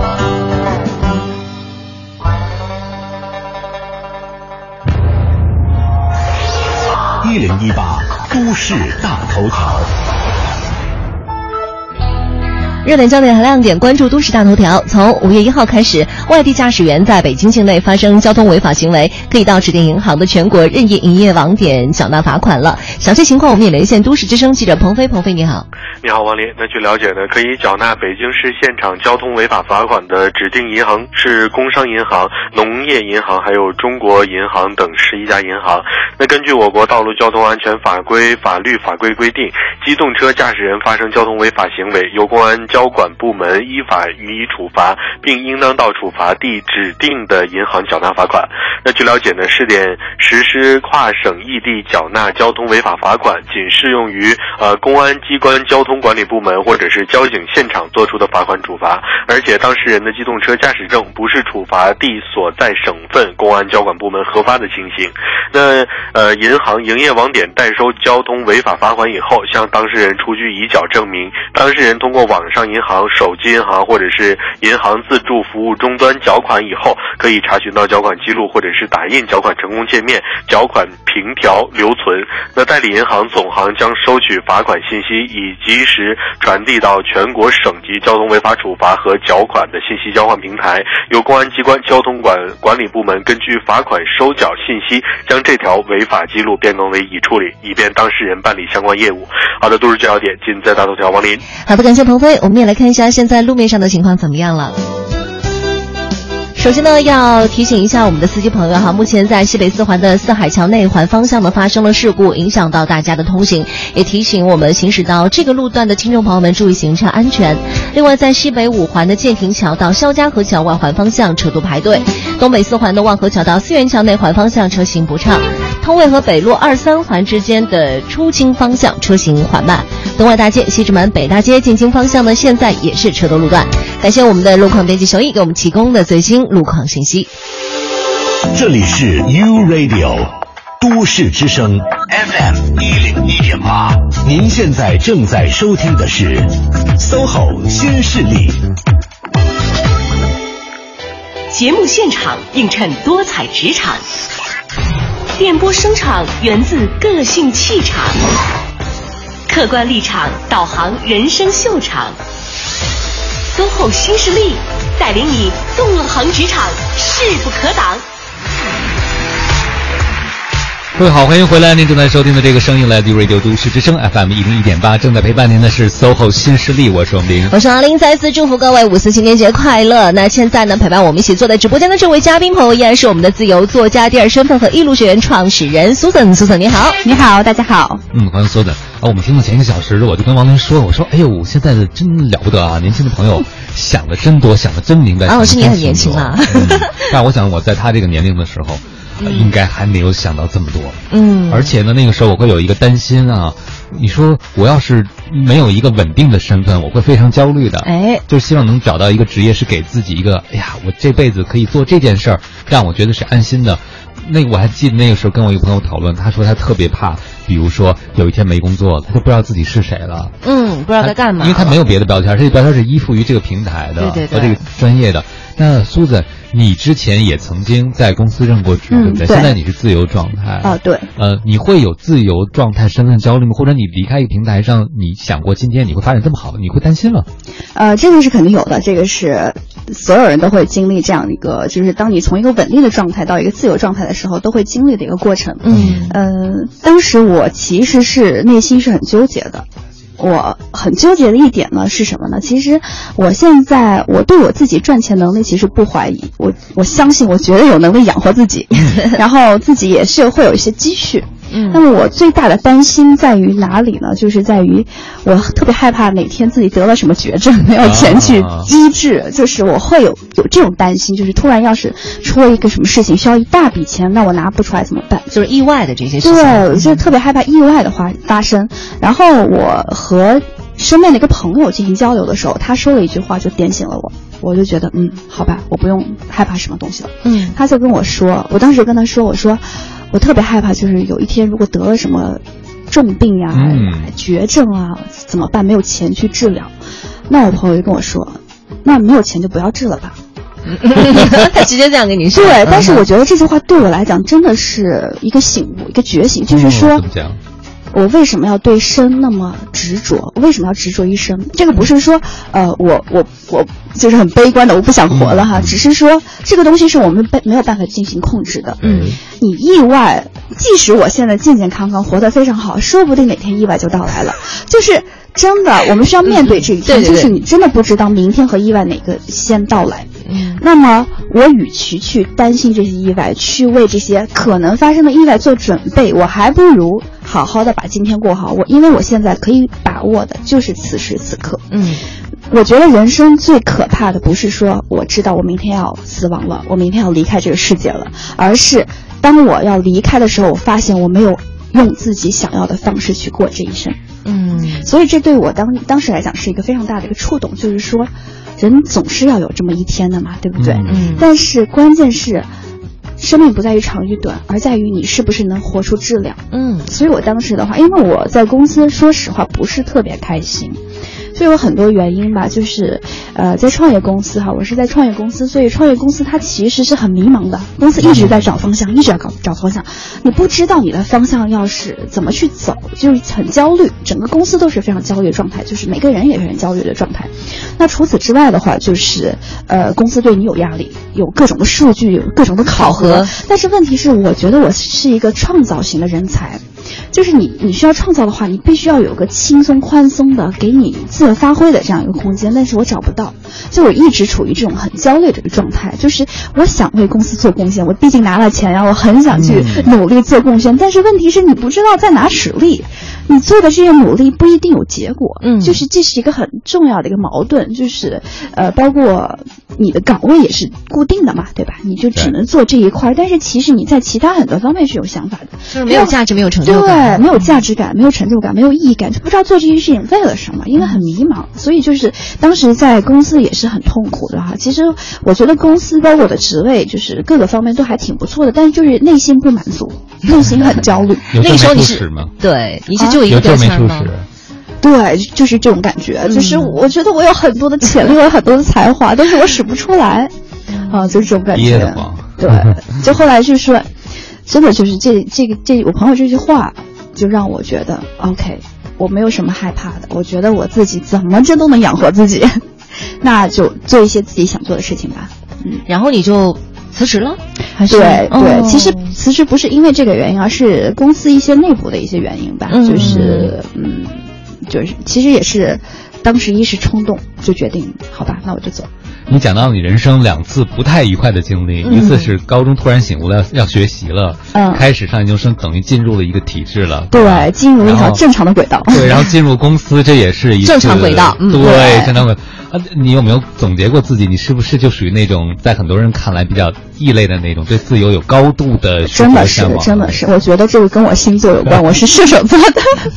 一零一八都市大头条。热点焦点和亮点，关注都市大头条。从五月一号开始，外地驾驶员在北京境内发生交通违法行为，可以到指定银行的全国任意营业网点缴纳罚款了。详细情况，我们也连线都市之声记者鹏飞。鹏飞，你好。你好，王林。那据了解呢，可以缴纳北京市现场交通违法罚款的指定银行是工商银行、农业银行，还有中国银行等十一家银行。那根据我国道路交通安全法规法律法规规定，机动车驾驶人发生交通违法行为，由公安。交管部门依法予以处罚，并应当到处罚地指定的银行缴纳罚款。那据了解呢，试点实施跨省异地缴纳交通违法罚款，仅适用于呃公安机关交通管理部门或者是交警现场作出的罚款处罚，而且当事人的机动车驾驶证不是处罚地所在省份公安交管部门核发的情形。那呃，银行营业网点代收交通违法罚款以后，向当事人出具已缴证明，当事人通过网上。银行、手机银行或者是银行自助服务终端缴款以后，可以查询到缴款记录或者是打印缴款成功界面，缴款凭条留存。那代理银行、总行将收取罚款信息，以及时传递到全国省级交通违法处罚和缴款的信息交换平台，由公安机关交通管管理部门根据罚款收缴信息，将这条违法记录变更为已处理，以便当事人办理相关业务。好的，都是焦点，尽在大头条。王林，好的，感谢鹏飞。我我们也来看一下现在路面上的情况怎么样了。首先呢，要提醒一下我们的司机朋友哈，目前在西北四环的四海桥内环方向呢发生了事故，影响到大家的通行，也提醒我们行驶到这个路段的听众朋友们注意行车安全。另外，在西北五环的建亭桥到肖家河桥外环方向车多排队，东北四环的望河桥到四元桥内环方向车行不畅。通渭河北路二三环之间的出京方向车行缓慢。东外大街、西直门、北大街进京方向呢，现在也是车多路段。感谢我们的路况编辑熊毅给我们提供的最新路况信息。这里是 U Radio 都市之声 FM 一零一点八，您现在正在收听的是 SOHO 新势力。节目现场映衬多彩职场，电波声场源自个性气场，客观立场导航人生秀场。搜后新势力带领你纵横职场，势不可挡。各位好，欢迎回来！您正在收听的这个声音来自于 Radio 都市之声 FM 一零一点八，正在陪伴您的是 SOHO 新势力，我是王林，我是阿林，再次祝福各位五四青年节快乐。那现在呢，陪伴我们一起坐在直播间的这位嘉宾朋友，依然是我们的自由作家第二身份和一路学员创始人苏森，苏森你好，你好，大家好。嗯，欢迎苏森啊！我们听了前一个小时，我就跟王林说，我说，哎呦，现在的真了不得啊！年轻的朋友想的真多，想的真明白。啊，我是你很年轻啊，但我想我在他这个年龄的时候。应该还没有想到这么多，嗯，而且呢，那个时候我会有一个担心啊，你说我要是没有一个稳定的身份，我会非常焦虑的，哎，就希望能找到一个职业是给自己一个，哎呀，我这辈子可以做这件事儿，让我觉得是安心的。那我还记得那个时候跟我一个朋友讨论，他说他特别怕，比如说有一天没工作，他就不知道自己是谁了，嗯，不知道在干嘛，因为他没有别的标签，这个标签是依附于这个平台的和这个专业的。那苏子。你之前也曾经在公司任过职，对不对？现在你是自由状态啊，对。呃，你会有自由状态身份焦虑吗？或者你离开一个平台上，你想过今天你会发展这么好，你会担心吗？呃，这个是肯定有的，这个是所有人都会经历这样一个，就是当你从一个稳定的状态到一个自由状态的时候，都会经历的一个过程。嗯，呃，当时我其实是内心是很纠结的。我很纠结的一点呢是什么呢？其实我现在我对我自己赚钱能力其实不怀疑，我我相信，我觉得有能力养活自己，<laughs> 然后自己也是会有一些积蓄。嗯，那么我最大的担心在于哪里呢？就是在于我特别害怕哪天自己得了什么绝症，没有钱去医治，就是我会有有这种担心，就是突然要是出了一个什么事情，需要一大笔钱，那我拿不出来怎么办？就是意外的这些事情。对，就特别害怕意外的话发生。然后我和身边的一个朋友进行交流的时候，他说了一句话，就点醒了我。我就觉得，嗯，好吧，我不用害怕什么东西了。嗯，他就跟我说，我当时跟他说，我说。我特别害怕，就是有一天如果得了什么重病呀、绝症啊，怎么办？没有钱去治疗。那我朋友就跟我说：“那没有钱就不要治了吧。<laughs> ”他直接这样跟你说。对，但是我觉得这句话对我来讲真的是一个醒悟，一个觉醒，就是说。我为什么要对生那么执着？为什么要执着一生？这个不是说，呃，我我我就是很悲观的，我不想活了哈。只是说，这个东西是我们没没有办法进行控制的。嗯，你意外，即使我现在健健康康，活得非常好，说不定哪天意外就到来了。就是真的，我们需要面对这一天。就是你真的不知道明天和意外哪个先到来。嗯，那么我与其去担心这些意外，去为这些可能发生的意外做准备，我还不如。好好的把今天过好，我因为我现在可以把握的就是此时此刻。嗯，我觉得人生最可怕的不是说我知道我明天要死亡了，我明天要离开这个世界了，而是当我要离开的时候，我发现我没有用自己想要的方式去过这一生。嗯，所以这对我当当时来讲是一个非常大的一个触动，就是说，人总是要有这么一天的嘛，对不对？嗯。但是关键是。生命不在于长与短，而在于你是不是能活出质量。嗯，所以我当时的话，因为我在公司，说实话不是特别开心。就有很多原因吧，就是，呃，在创业公司哈，我是在创业公司，所以创业公司它其实是很迷茫的，公司一直在找方向，一直要搞找方向，你不知道你的方向要是怎么去走，就是很焦虑，整个公司都是非常焦虑的状态，就是每个人也是很焦虑的状态。那除此之外的话，就是，呃，公司对你有压力，有各种的数据，有各种的考核，但是问题是，我觉得我是一个创造型的人才。就是你，你需要创造的话，你必须要有个轻松宽松的，给你自由发挥的这样一个空间。但是我找不到，就我一直处于这种很焦虑的一个状态。就是我想为公司做贡献，我毕竟拿了钱呀，我很想去努力做贡献。但是问题是你不知道在哪使力，你做的这些努力不一定有结果，嗯，就是这是一个很重要的一个矛盾，就是呃，包括你的岗位也是固定的嘛，对吧？你就只能做这一块，但是其实你在其他很多方面是有想法的，就是没有价值、没有成就感，对，没有价值感、没有成就感、没有意义感，就不知道做这件事情为了什么，因为很迷茫，所以就是当时在公司也是很痛苦的哈。其实我觉得公司包括我的职位，就是各个方面都还挺不错的，但是就是内心不满足，内心很焦虑。那个时候你是对，你是就。有证没出息，对，就是这种感觉。就是我觉得我有很多的潜力，我有很多的才华，但是我使不出来，啊，就是这种感觉。对，就后来就说，真的就是这这个这我朋友这句话，就让我觉得 OK，我没有什么害怕的。我觉得我自己怎么着都能养活自己，<laughs> 那就做一些自己想做的事情吧。嗯，然后你就。辞职了，对对，其实辞职不是因为这个原因，而是公司一些内部的一些原因吧。就是嗯，就是其实也是当时一时冲动就决定，好吧，那我就走。你讲到你人生两次不太愉快的经历，一次是高中突然醒悟了要学习了，嗯开始上研究生，等于进入了一个体制了，对，进入一条正常的轨道。对，然后进入公司，这也是一正常轨道，对，正常轨。啊，你有没有总结过自己？你是不是就属于那种在很多人看来比较异类的那种，对自由有高度的真的是，真的是，我觉得这个跟我星座有关。我是射手座的，<laughs>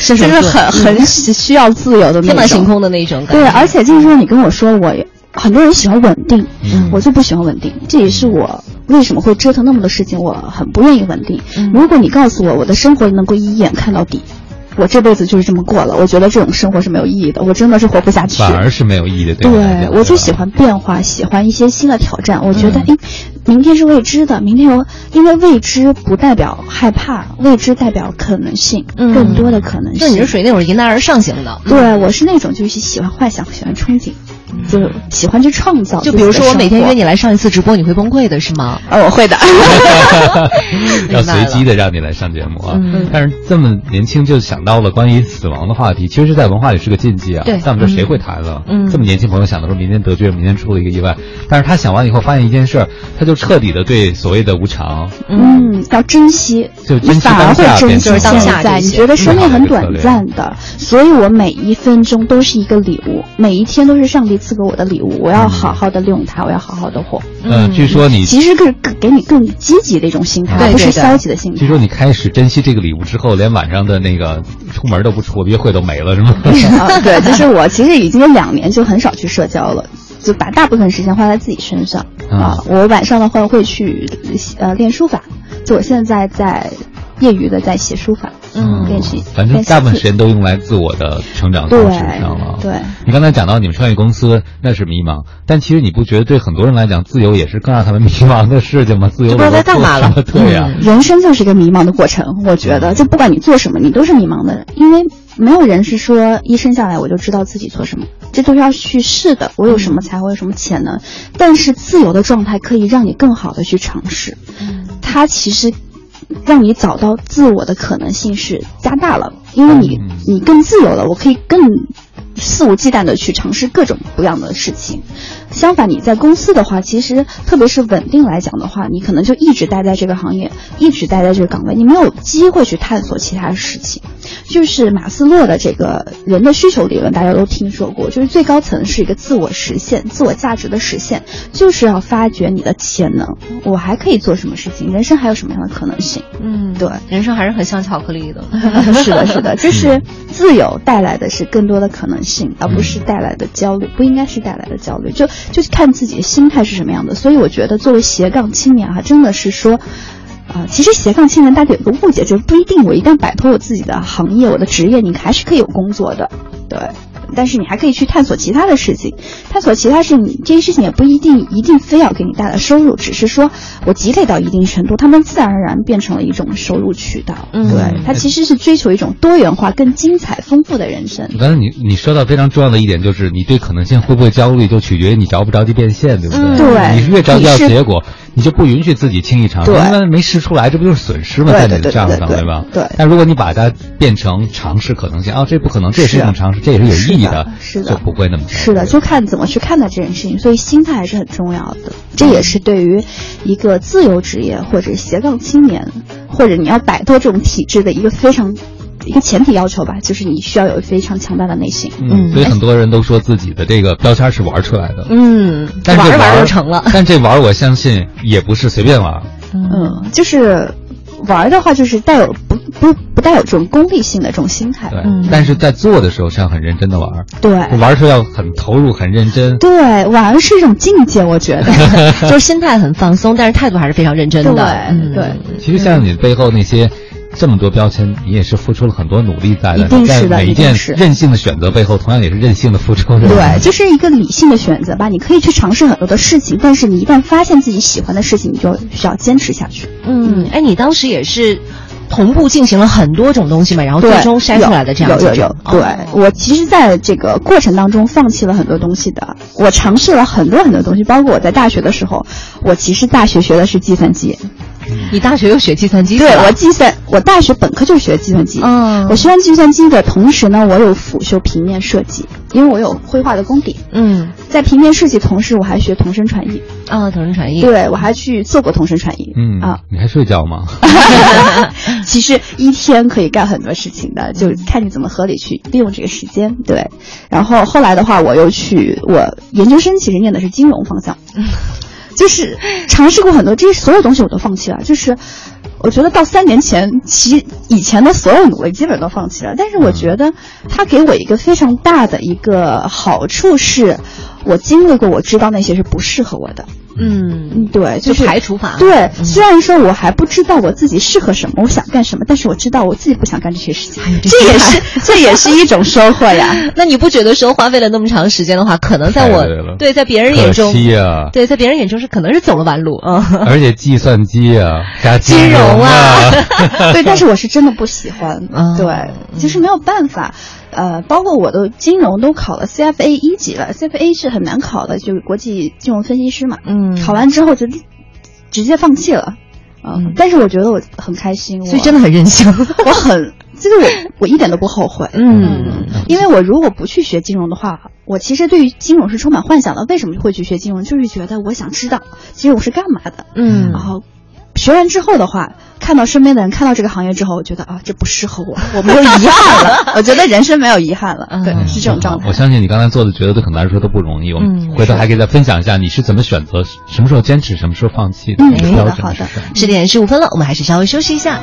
就是很很需要自由的那种天马行空的那种感觉。对，而且就是说，你跟我说我很多人喜欢稳定，我就不喜欢稳定。这也是我为什么会折腾那么多事情，我很不愿意稳定。如果你告诉我我的生活能够一眼看到底。我这辈子就是这么过了，我觉得这种生活是没有意义的，我真的是活不下去。反而是没有意义的，对对，我就喜欢变化，喜欢一些新的挑战。我觉得，哎，明天是未知的，明天有，因为未知不代表害怕，未知代表可能性，更多的可能性。就你是属于那种迎难而上型的，对我是那种就是喜欢幻想，喜欢憧憬。就喜欢去创造，就比如说我每天约你来上一次直播，你会崩溃的是吗？呃，我会的，<laughs> 要随机的让你来上节目啊。但是这么年轻就想到了关于死亡的话题，其实是在文化里是个禁忌啊。对，在我们这谁会谈了？嗯，这么年轻朋友想的说明天得罪，明天出了一个意外，但是他想完以后发现一件事，他就彻底的对所谓的无常，嗯，要珍惜，就珍惜当下，就是当下。你觉得生命很短暂的，所以我每一分钟都是一个礼物，每一天都是上帝。赐给我的礼物，我要好好的利用它，我要好好的活。嗯，据说你其实更给你更积极的一种心态，不是消极的心态。据说你开始珍惜这个礼物之后，连晚上的那个出门都不出，约会都没了，是吗？<laughs> 对，就是我其实已经有两年就很少去社交了，就把大部分时间花在自己身上啊。我晚上的话会去呃练书法，就我现在在。业余的在写书法，嗯，练习，反正大部分时间都用来自我的成长方式上了。对，你刚才讲到你们创业公司那是迷茫，但其实你不觉得对很多人来讲，自由也是更让他们迷茫的事情吗？自由不知道在干嘛了。<laughs> 对呀，人生就是一个迷茫的过程。我觉得，就不管你做什么，你都是迷茫的，因为没有人是说一生下来我就知道自己做什么，这都是要去试的。我有什么才会，有什么潜能，但是自由的状态可以让你更好的去尝试。嗯，它其实。让你找到自我的可能性是加大了，因为你你更自由了，我可以更。肆无忌惮的去尝试各种不一样的事情，相反，你在公司的话，其实特别是稳定来讲的话，你可能就一直待在这个行业，一直待在这个岗位，你没有机会去探索其他的事情。就是马斯洛的这个人的需求理论，大家都听说过，就是最高层是一个自我实现、自我价值的实现，就是要发掘你的潜能，我还可以做什么事情，人生还有什么样的可能性？嗯，对，人生还是很像巧克力的。<laughs> 是的，是的，就是 <laughs> 自由带来的是更多的可能。性，而不是带来的焦虑，不应该是带来的焦虑，就就看自己的心态是什么样的。所以我觉得，作为斜杠青年哈，真的是说，啊，其实斜杠青年大家有个误解，就是不一定我一旦摆脱我自己的行业，我的职业，你还是可以有工作的，对。但是你还可以去探索其他的事情，探索其他事情，这些事情也不一定一定非要给你带来收入，只是说我积累到一定程度，他们自然而然变成了一种收入渠道。嗯，对，它其实是追求一种多元化、更精彩、丰富的人生。刚才你你说到非常重要的一点，就是你对可能性会不会焦虑，就取决于你着不着急变现，对不对？对，你越着急要结果。你就不允许自己轻易尝试，因为没试出来，这不就是损失吗？在你的账上，对吧？对。但如果你把它变成尝试可能性，啊，这不可能，这也是一种尝试，这也是有意义的，是的，就不会那么。是的，就看怎么去看待这件事情，所以心态还是很重要的。这也是对于一个自由职业或者斜杠青年，或者你要摆脱这种体制的一个非常一个前提要求吧，就是你需要有非常强大的内心。嗯，所以很多人都说自己的这个标签是玩出来的。嗯，但是玩玩就成了。但这玩我相信也不是随便玩。嗯，就是玩的话，就是带有不不不带有这种功利性的这种心态。对，但是在做的时候是要很认真的玩。对，玩时候要很投入、很认真。对，玩是一种境界，我觉得，<laughs> 就是心态很放松，但是态度还是非常认真的。对对。其实像你背后那些。这么多标签，你也是付出了很多努力在的。一定是的，每一件任性的选择背后，同样也是任性的付出。对，就是一个理性的选择吧。你可以去尝试很多的事情，但是你一旦发现自己喜欢的事情，你就需要坚持下去。嗯，哎，你当时也是同步进行了很多种东西嘛，然后最终筛出来的这样有有有。对我其实在这个过程当中放弃了很多东西的。我尝试了很多很多东西，包括我在大学的时候，我其实大学学的是计算机。你大学又学计算机？对，我计算，我大学本科就学计算机。嗯，我学完计算机的同时呢，我有辅修平面设计，因为我有绘画的功底。嗯，在平面设计同时，我还学同声传译。啊，同声传译。对，我还去做过同声传译。嗯啊，你还睡觉吗？<laughs> 其实一天可以干很多事情的，就看你怎么合理去利用这个时间。对，然后后来的话，我又去我研究生，其实念的是金融方向。<laughs> 就是尝试过很多，这些所有东西我都放弃了。就是我觉得到三年前，其以前的所有努力基本都放弃了。但是我觉得他给我一个非常大的一个好处是，我经历过，我知道那些是不适合我的。嗯，对，就是排除法。对，虽然说我还不知道我自己适合什么，我想干什么，但是我知道我自己不想干这些事情。这也是 <laughs> 这也是一种收获呀。<laughs> 那你不觉得说花费了那么长时间的话，可能在我对在别人眼中，对在别人眼中是可能是走了弯路啊。而且计算机啊，加金融啊，<laughs> 对，但是我是真的不喜欢。对，就是没有办法。呃，包括我的金融都考了 CFA 一级了，CFA 是很难考的，就是国际金融分析师嘛。嗯，考完之后就直接放弃了。嗯，但是我觉得我很开心，所以真的很任性。<laughs> 我很，就是我我一点都不后悔。嗯，因为我如果不去学金融的话，我其实对于金融是充满幻想的。为什么会去学金融？就是觉得我想知道金融是干嘛的。嗯，然后。学完之后的话，看到身边的人看到这个行业之后，我觉得啊，这不适合我，<laughs> 我没有遗憾了。<laughs> 我觉得人生没有遗憾了，对，是这种状态。我相信你刚才做的觉得对很多人说都不容易。我们回头还可以再分享一下你是怎么选择，什么时候坚持，什么时候放弃的。嗯，好的，好的。十点十五分了，我们还是稍微休息一下。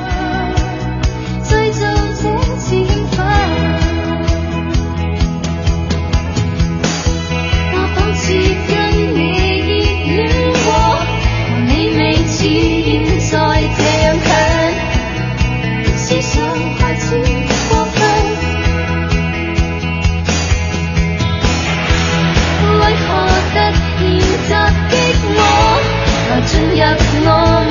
no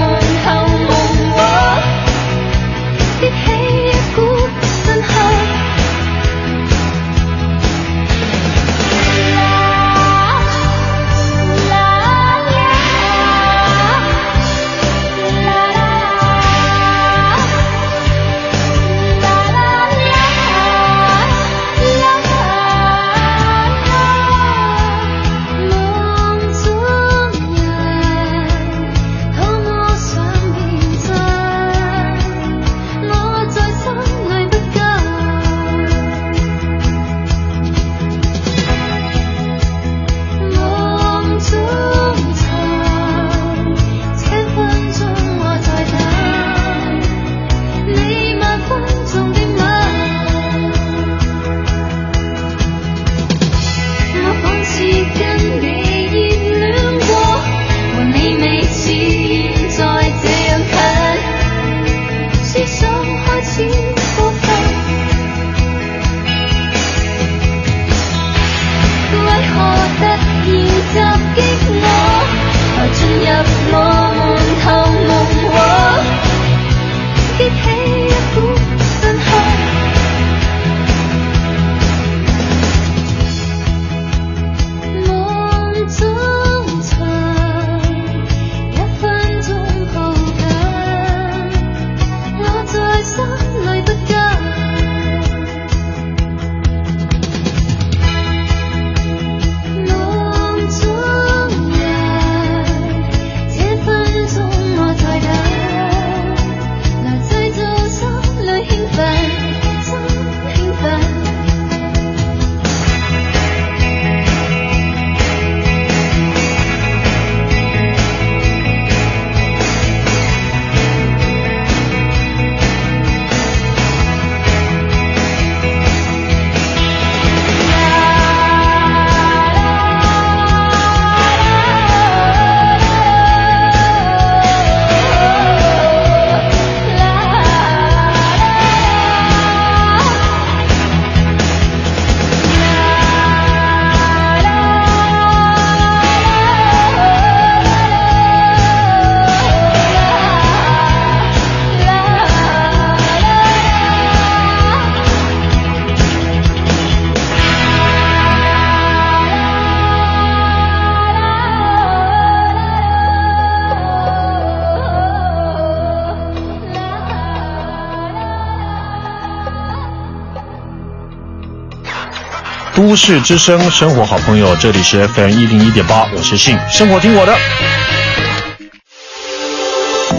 都市之声，生活好朋友，这里是 FM 一零一点八，我是信，生活听我的。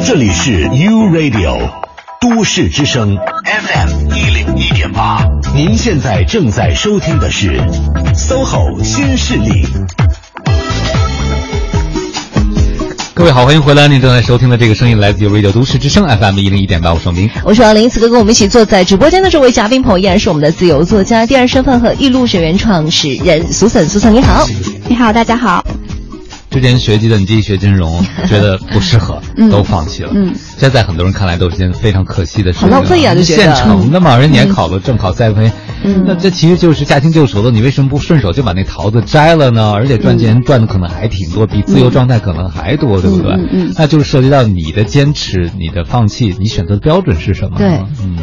这里是 U Radio 都市之声 FM 一零一点八，您现在正在收听的是 SOHO 新势力。各位好，欢迎回来！您正在收听的这个声音来自于 Radio 都市之声 FM 一零一点八，我是明，我是王林。此刻跟我们一起坐在直播间的这位嘉宾朋友，依然是我们的自由作家、第二身份和艺路学员创始人苏森。苏森你好，你好，大家好。之前学计算机、学金融，<laughs> 觉得不适合，都放弃了。嗯，现在很多人看来都是件非常可惜的事情。很浪费啊，就现成的嘛，人你还考了正考 CFA，那这其实就是驾轻就熟的。你为什么不顺手就把那桃子摘了呢？而且赚钱赚的可能还挺多，比自由状态可能还多，对不对？嗯，那就是涉及到你的坚持、你的放弃，你选择的标准是什么？对，嗯，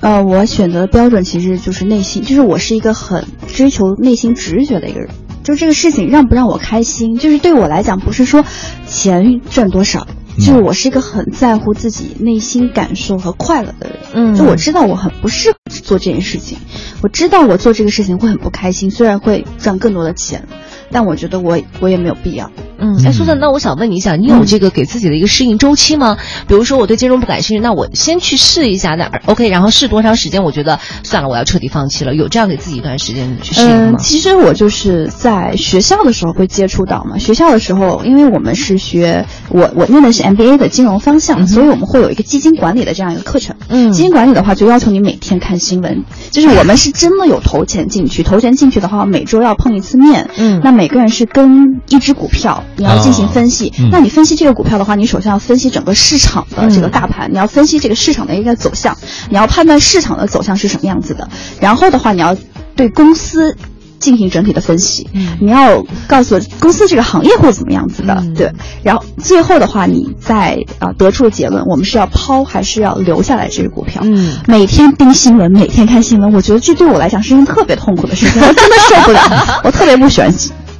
呃，我选择的标准其实就是内心，就是我是一个很追求内心直觉的一个人。就这个事情让不让我开心，就是对我来讲，不是说钱赚多少，就我是一个很在乎自己内心感受和快乐的人。嗯，就我知道我很不适合做这件事情，我知道我做这个事情会很不开心，虽然会赚更多的钱。但我觉得我我也没有必要。嗯，哎，苏总，那我想问你一下，你有这个给自己的一个适应周期吗？比如说我对金融不感兴趣，那我先去试一下，那 OK，然后试多长时间？我觉得算了，我要彻底放弃了。有这样给自己一段时间去适应吗？嗯，其实我就是在学校的时候会接触到嘛。学校的时候，因为我们是学我我念的是 MBA 的金融方向，所以我们会有一个基金管理的这样一个课程。嗯，基金管理的话就要求你每天看新闻，就是我们是真的有投钱进去，投钱进去的话每周要碰一次面。嗯，那。每个人是跟一只股票，你要进行分析。那你分析这个股票的话，你首先要分析整个市场的这个大盘，你要分析这个市场的一个走向，你要判断市场的走向是什么样子的。然后的话，你要对公司进行整体的分析，你要告诉公司这个行业会怎么样子的。对，然后最后的话，你再啊得出结论，我们是要抛还是要留下来这个股票？嗯，每天盯新闻，每天看新闻，我觉得这对我来讲是一件特别痛苦的事情，我真的受不了，我特别不喜欢。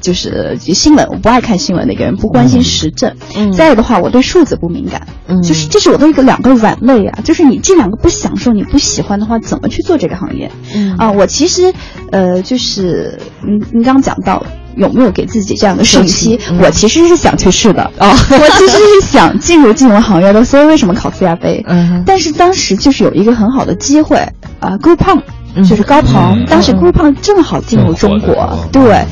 就是新闻，我不爱看新闻的一个人，不关心时政。嗯，再有的话，我对数字不敏感。嗯，就是这是我的一个两个软肋啊。就是你这两个不享受，你不喜欢的话，怎么去做这个行业？嗯啊，我其实，呃，就是你你刚刚讲到有没有给自己这样的信息？我其实是想去试的啊，<laughs> 我其实是想进入金融行业的。所以为什么考 CFA？嗯，但是当时就是有一个很好的机会啊，Groupon，就是高鹏，当时 Groupon 正好进入中国，对。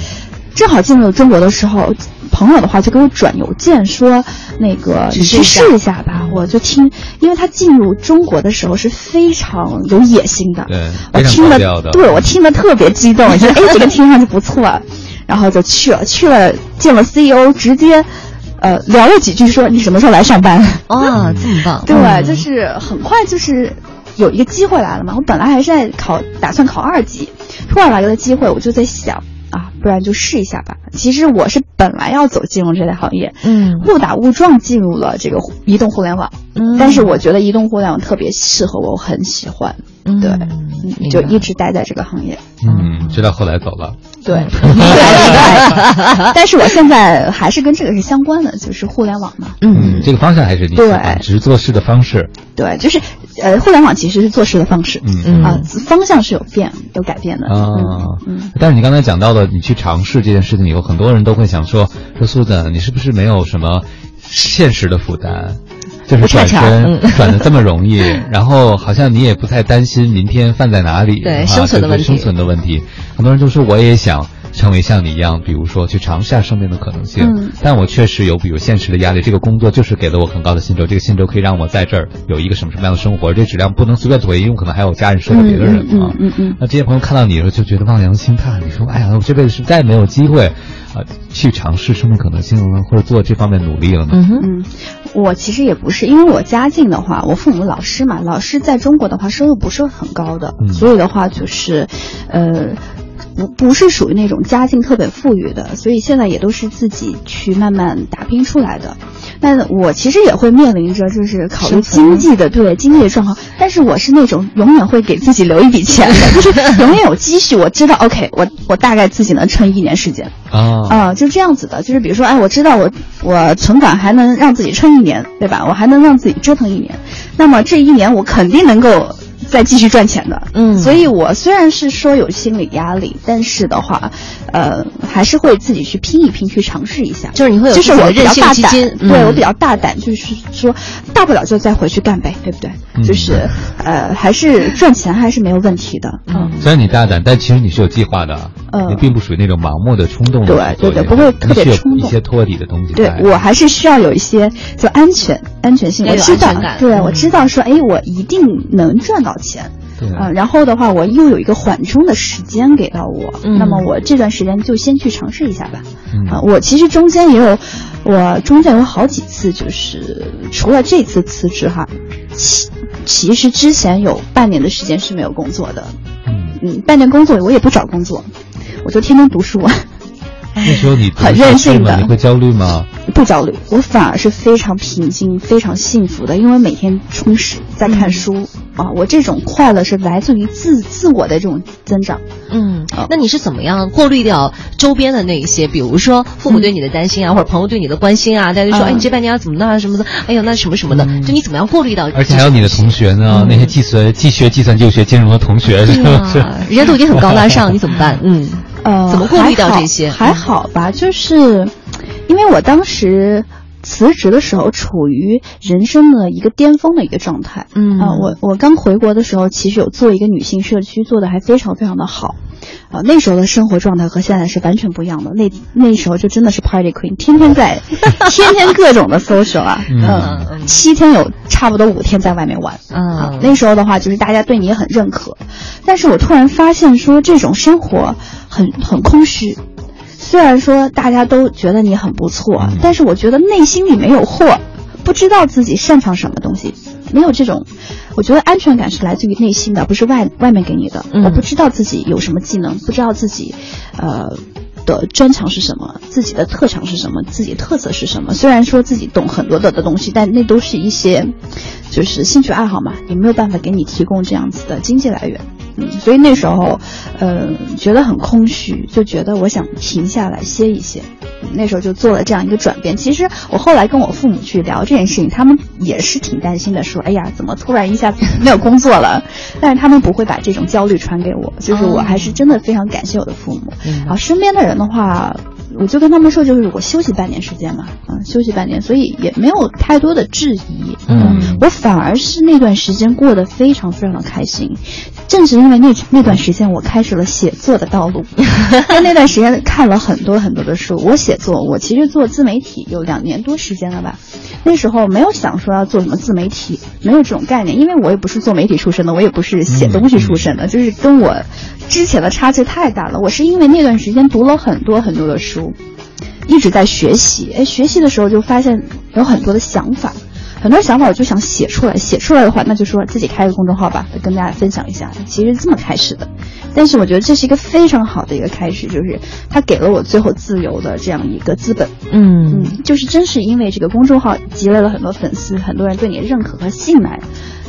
正好进入中国的时候，朋友的话就给我转邮件说，那个你去试一下吧。我就听，因为他进入中国的时候是非常有野心的，对，我听了，对我听了特别激动，<laughs> 觉得哎这个听上去不错，然后就去了，去了见了 CEO，直接，呃聊了几句，说你什么时候来上班？哇，这么棒！<laughs> 对，就是很快就是有一个机会来了嘛。我本来还是在考，打算考二级，突然来了个机会，我就在想。啊，不然就试一下吧。其实我是本来要走金融这类行业，嗯，误打误撞进入了这个移动互联网，嗯，但是我觉得移动互联网特别适合我，我很喜欢，对，就一直待在这个行业，嗯，直到后来走了，对，<laughs> 但是我现在还是跟这个是相关的，就是互联网嘛，嗯，这个方向还是你对，只是做事的方式，对，就是呃，互联网其实是做事的方式，嗯啊，方向是有变有改变的啊，嗯，但是你刚才讲到了。你去尝试这件事情以后，很多人都会想说：“说苏子，你是不是没有什么现实的负担？就是转身转的这么容易，<laughs> 然后好像你也不太担心明天饭在哪里，对生存的问题。生存的问题，很多人都说我也想。”成为像你一样，比如说去尝试下生命的可能性。嗯，但我确实有比如现实的压力。这个工作就是给了我很高的薪酬，这个薪酬可以让我在这儿有一个什么什么样的生活？这质量不能随便妥协，因为可能还有家人说的别的人啊。嗯嗯。那这些朋友看到你的时候就觉得望洋兴叹，你说：“哎呀，我这辈子是再也没有机会，啊，去尝试生命可能性了，或者做这方面努力了呢？”嗯嗯，我其实也不是，因为我家境的话，我父母老师嘛，老师在中国的话收入不是很高的，所以的话就是，呃。不不是属于那种家境特别富裕的，所以现在也都是自己去慢慢打拼出来的。那我其实也会面临着就是考虑经济的对经济的状况，但是我是那种永远会给自己留一笔钱的，就 <laughs> 是永远有积蓄。我知道，OK，我我大概自己能撑一年时间啊啊，就这样子的。就是比如说，哎，我知道我我存款还能让自己撑一年，对吧？我还能让自己折腾一年，那么这一年我肯定能够。再继续赚钱的。嗯，所以我虽然是说有心理压力，但是的话，呃，还是会自己去拼一拼，去尝试一下。就是你会有就是我比较大胆，对我比较大胆，就是说大不了就再回去干呗，对不对？就是呃，还是赚钱还是没有问题的。嗯，虽然你大胆，但其实你是有计划的。嗯，你并不属于那种盲目的冲动。对对对，不会特别冲动。一些托底的东西。对我还是需要有一些就安全安全性，我知道，对我知道说，哎，我一定能赚到钱。对啊，然后的话，我又有一个缓冲的时间给到我，那么我这段时间就先去尝试一下吧。啊，我其实中间也有，我中间有好几次，就是除了这次辞职哈，其其实之前有半年的时间是没有工作的。嗯嗯，半年工作我也不找工作，我就天天读书。那时候你很任性的，你会焦虑吗？不焦虑，我反而是非常平静、非常幸福的，因为每天充实在看书啊，我这种快乐是来自于自自我的这种增长。嗯，那你是怎么样过滤掉周边的那一些，比如说父母对你的担心啊，或者朋友对你的关心啊？大家说，哎，你这半年要怎么弄什么的？哎呦，那什么什么的，就你怎么样过滤掉？而且还有你的同学呢，那些计算、既学计算就学金融的同学，是吧？人家都已经很高大上，你怎么办？嗯。呃，怎么过滤到这些？还好吧，就是，因为我当时辞职的时候处于人生的一个巅峰的一个状态。嗯啊，我我刚回国的时候，其实有做一个女性社区，做的还非常非常的好。啊，那时候的生活状态和现在是完全不一样的。那那时候就真的是 party queen，天天在，<laughs> 天天各种的 social 啊。嗯，七天有差不多五天在外面玩。嗯，那时候的话，就是大家对你也很认可。但是我突然发现说，这种生活。很很空虚，虽然说大家都觉得你很不错，但是我觉得内心里没有货，不知道自己擅长什么东西，没有这种，我觉得安全感是来自于内心的，不是外外面给你的。我不知道自己有什么技能，不知道自己，呃。的专长是什么？自己的特长是什么？自己特色是什么？虽然说自己懂很多的的东西，但那都是一些，就是兴趣爱好嘛，也没有办法给你提供这样子的经济来源。嗯，所以那时候，呃，觉得很空虚，就觉得我想停下来歇一歇。那时候就做了这样一个转变。其实我后来跟我父母去聊这件事情，他们也是挺担心的，说：“哎呀，怎么突然一下子 <laughs> 没有工作了？”但是他们不会把这种焦虑传给我，就是我还是真的非常感谢我的父母。然后身边的人的话。我就跟他们说，就是我休息半年时间嘛，嗯，休息半年，所以也没有太多的质疑，嗯，我反而是那段时间过得非常非常的开心，正是因为那那段时间我开始了写作的道路，<laughs> 在那段时间看了很多很多的书，我写作，我其实做自媒体有两年多时间了吧，那时候没有想说要做什么自媒体，没有这种概念，因为我也不是做媒体出身的，我也不是写东西出身的，就是跟我之前的差距太大了，我是因为那段时间读了很多很多的书。一直在学习，哎，学习的时候就发现有很多的想法，很多想法我就想写出来，写出来的话，那就说自己开个公众号吧，跟大家分享一下。其实这么开始的，但是我觉得这是一个非常好的一个开始，就是它给了我最后自由的这样一个资本。嗯嗯，就是真是因为这个公众号积累了很多粉丝，很多人对你的认可和信赖。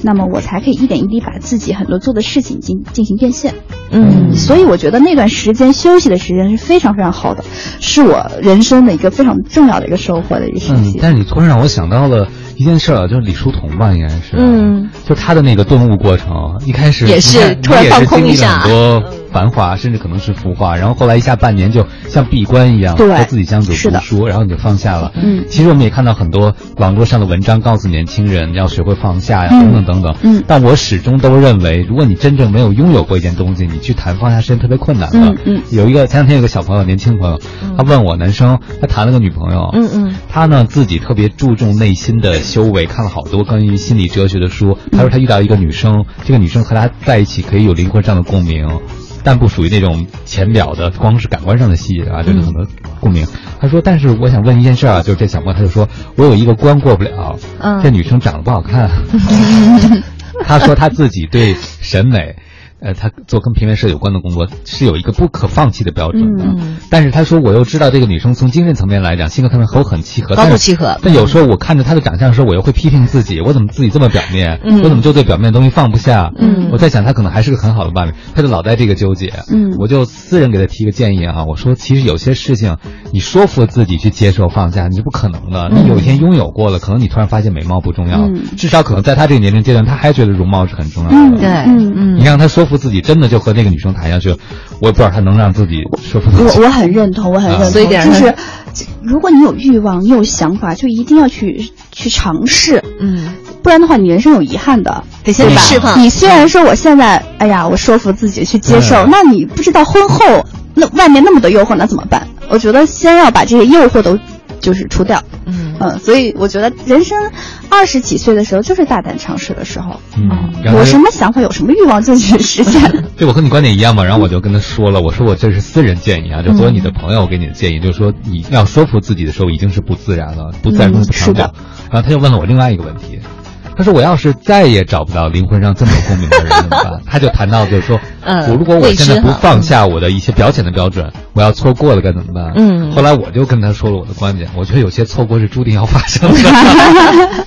那么我才可以一点一滴把自己很多做的事情进进行变现，嗯，所以我觉得那段时间休息的时间是非常非常好的，是我人生的一个非常重要的一个收获的一个时期。但是你突然让我想到了一件事儿，就是李叔同吧，应该是，嗯，就他的那个顿悟过程，一开始也是突然放空一下。繁华，甚至可能是浮华，然后后来一下半年就像闭关一样，和自己相处读书，然后你就放下了。嗯，其实我们也看到很多网络上的文章，告诉年轻人要学会放下呀，等等等等。嗯，但我始终都认为，如果你真正没有拥有过一件东西，你去谈放下是件特别困难的。嗯嗯，有一个前两天有个小朋友，年轻朋友，他问我，男生，他谈了个女朋友，嗯嗯，他呢自己特别注重内心的修为，看了好多关于心理哲学的书。他说他遇到一个女生，这个女生和他在一起可以有灵魂上的共鸣。但不属于那种浅表的，光是感官上的吸引啊，就是很多共鸣。他说：“但是我想问一件事啊，就是这小朋友他就说，我有一个关过不了，这女生长得不好看。<laughs> 他说他自己对审美，呃，他做跟平面设有关的工作是有一个不可放弃的标准的。嗯。但是他说，我又知道这个女生从精神层面来讲，性格可能和我很契合，高度契合。但有时候我看着她的长相的时候，我又会批评自己，我怎么自己这么表面？嗯。我怎么就对表面的东西放不下？嗯。我在想，她可能还是个很好的伴侣，她就老在这个纠结。嗯。我就私人给她提个建议啊，我说，其实有些事情，你说服自己去接受放下，你是不可能的。你有一天拥有过了，可能你突然发现美貌不重要，至少可能在她这个年龄阶段，她还觉得容貌是很重要的。嗯，对，嗯嗯。你让她说服自己，真的就和那个女生谈下去，我也不知道他能让自己说服自己。我我很认同，我很认同。所以就是，如果你有欲望，你有想法，就一定要去去尝试。嗯，不然的话，你人生有遗憾的。得先释放。你虽然说我现在，哎呀，我说服自己去接受，那你不知道婚后那外面那么多诱惑，那怎么办？我觉得先要把这些诱惑都。就是除掉，嗯嗯，所以我觉得人生二十几岁的时候就是大胆尝试的时候，嗯，有什么想法有什么欲望就去实现。<laughs> 对，我和你观点一样嘛，然后我就跟他说了，我说我这是私人建议啊，就作为你的朋友我给你的建议，就是说你要说服自己的时候已经是不自然了，不自然不长久。然后他又问了我另外一个问题。他说：“我要是再也找不到灵魂上这么共鸣的人怎么办？<laughs> ”他就谈到，就是说，我如果我现在不放下我的一些表浅的标准，我要错过了该怎么办？嗯。后来我就跟他说了我的观点，我觉得有些错过是注定要发生的。<laughs>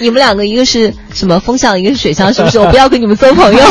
你们两个一个是什么风向，一个是水象，是不是？我不要跟你们做朋友。<laughs>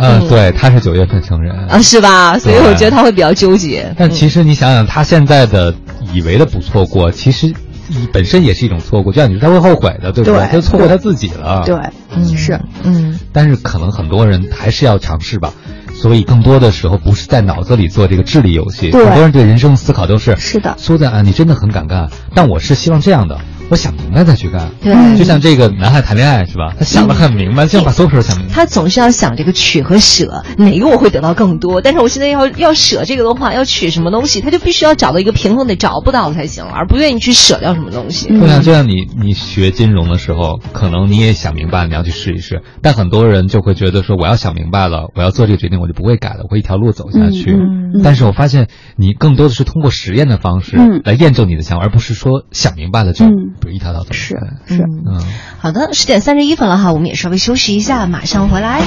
嗯，对，他是九月份生人啊，是吧？所以我觉得他会比较纠结。但其实你想想，他现在的以为的不错过，其实。你本身也是一种错过，就像你说他会后悔的，对不对？他就错过他自己了。对，嗯，是，嗯。但是可能很多人还是要尝试吧，所以更多的时候不是在脑子里做这个智力游戏，很多人对人生思考都是是的。苏在啊，你真的很敢干，但我是希望这样的。我想明白再去干，对，就像这个男孩谈恋爱是吧？他想的很明白，就要把所有事都想明白。他总是要想这个取和舍，哪个我会得到更多？但是我现在要要舍这个的话，要取什么东西，他就必须要找到一个平衡，得找不到才行，而不愿意去舍掉什么东西。就像就像你你学金融的时候，可能你也想明白你要去试一试，但很多人就会觉得说，我要想明白了，我要做这个决定，我就不会改了，我会一条路走下去。嗯但是我发现你更多的是通过实验的方式来验证你的想法，而不是说想明白了就不一条道走。是是嗯，好的，十点三十一分了哈，我们也稍微休息一下，马上回来。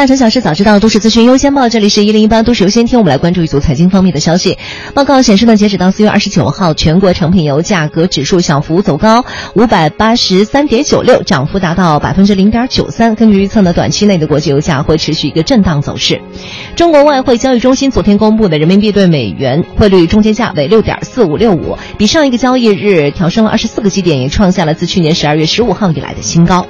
大城小事早知道，都市资讯优先报。这里是一零一八都市优先听，我们来关注一组财经方面的消息。报告显示呢，截止到四月二十九号，全国成品油价格指数小幅走高，五百八十三点九六，涨幅达到百分之零点九三。根据预测呢，短期内的国际油价会持续一个震荡走势。中国外汇交易中心昨天公布的人民币对美元汇率中间价为六点四五六五，比上一个交易日调升了二十四个基点，也创下了自去年十二月十五号以来的新高。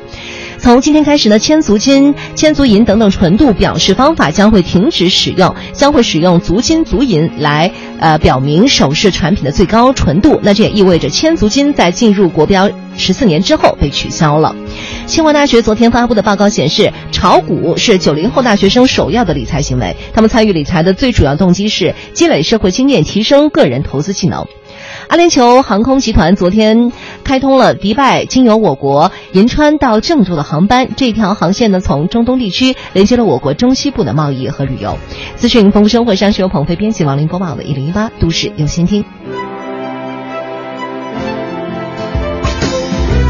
从今天开始呢，千足金、千足银等等纯度表示方法将会停止使用，将会使用足金、足银来呃表明首饰产品的最高纯度。那这也意味着千足金在进入国标十四年之后被取消了。清华大学昨天发布的报告显示，炒股是九零后大学生首要的理财行为，他们参与理财的最主要动机是积累社会经验，提升个人投资技能。阿联酋航空集团昨天开通了迪拜经由我国银川到郑州的航班，这条航线呢从中东地区连接了我国中西部的贸易和旅游。资讯丰富生活上是由鹏飞编辑王林播报的，一零一八都市优先听。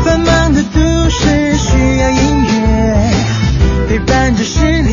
繁忙的都市需要音乐陪伴着十里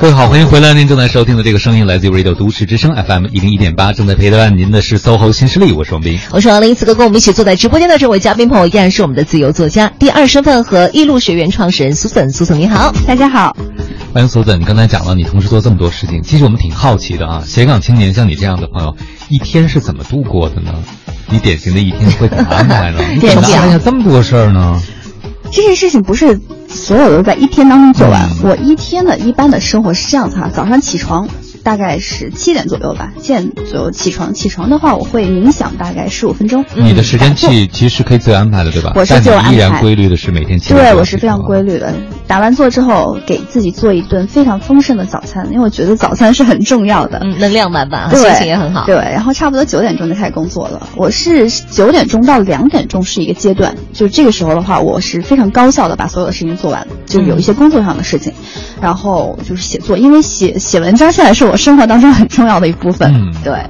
各位好，欢迎回来！您正在收听的这个声音来自于 Radio 都市之声 FM 一零一点八，正在陪伴您的是 SOHO 新势力，我是王斌，我是王林。此刻跟我们一起坐在直播间的这位嘉宾朋友依然是我们的自由作家、第二身份和艺路学院创始人苏森。苏森你好，大家好，欢迎苏森。你刚才讲了你同时做这么多事情，其实我们挺好奇的啊，斜杠青年像你这样的朋友，一天是怎么度过的呢？你典型的一天会怎么安排呢？你怎么安排下这么多事儿呢？这件事情不是所有都在一天当中做完。我一天的一般的生活是这样子哈，早上起床大概是七点左右吧，七点左右起床。起床的话，我会冥想大概十五分钟。你的时间其其实可以自由安排的，对吧？我是自由安排。依然规律的是每天起。对，我是非常规律的。打完坐之后，给自己做一顿非常丰盛的早餐，因为我觉得早餐是很重要的，嗯，能量满满，心情也很好。对，然后差不多九点钟就开始工作了。我是九点钟到两点钟是一个阶段，就这个时候的话，我是非常高效的把所有的事情做完，就有一些工作上的事情，然后就是写作，因为写写文章现在是我生活当中很重要的一部分。嗯，对，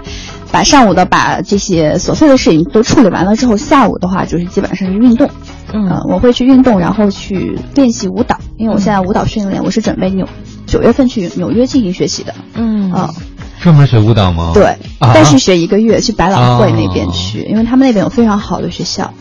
把上午的把这些琐碎的事情都处理完了之后，下午的话就是基本上是运动。嗯，我会去运动，然后去练习舞蹈，因为我现在舞蹈训练，我是准备纽九月份去纽约进行学习的。嗯啊，专门学舞蹈吗？对，啊、但是学一个月去百老汇那边去，因为他们那边有非常好的学校。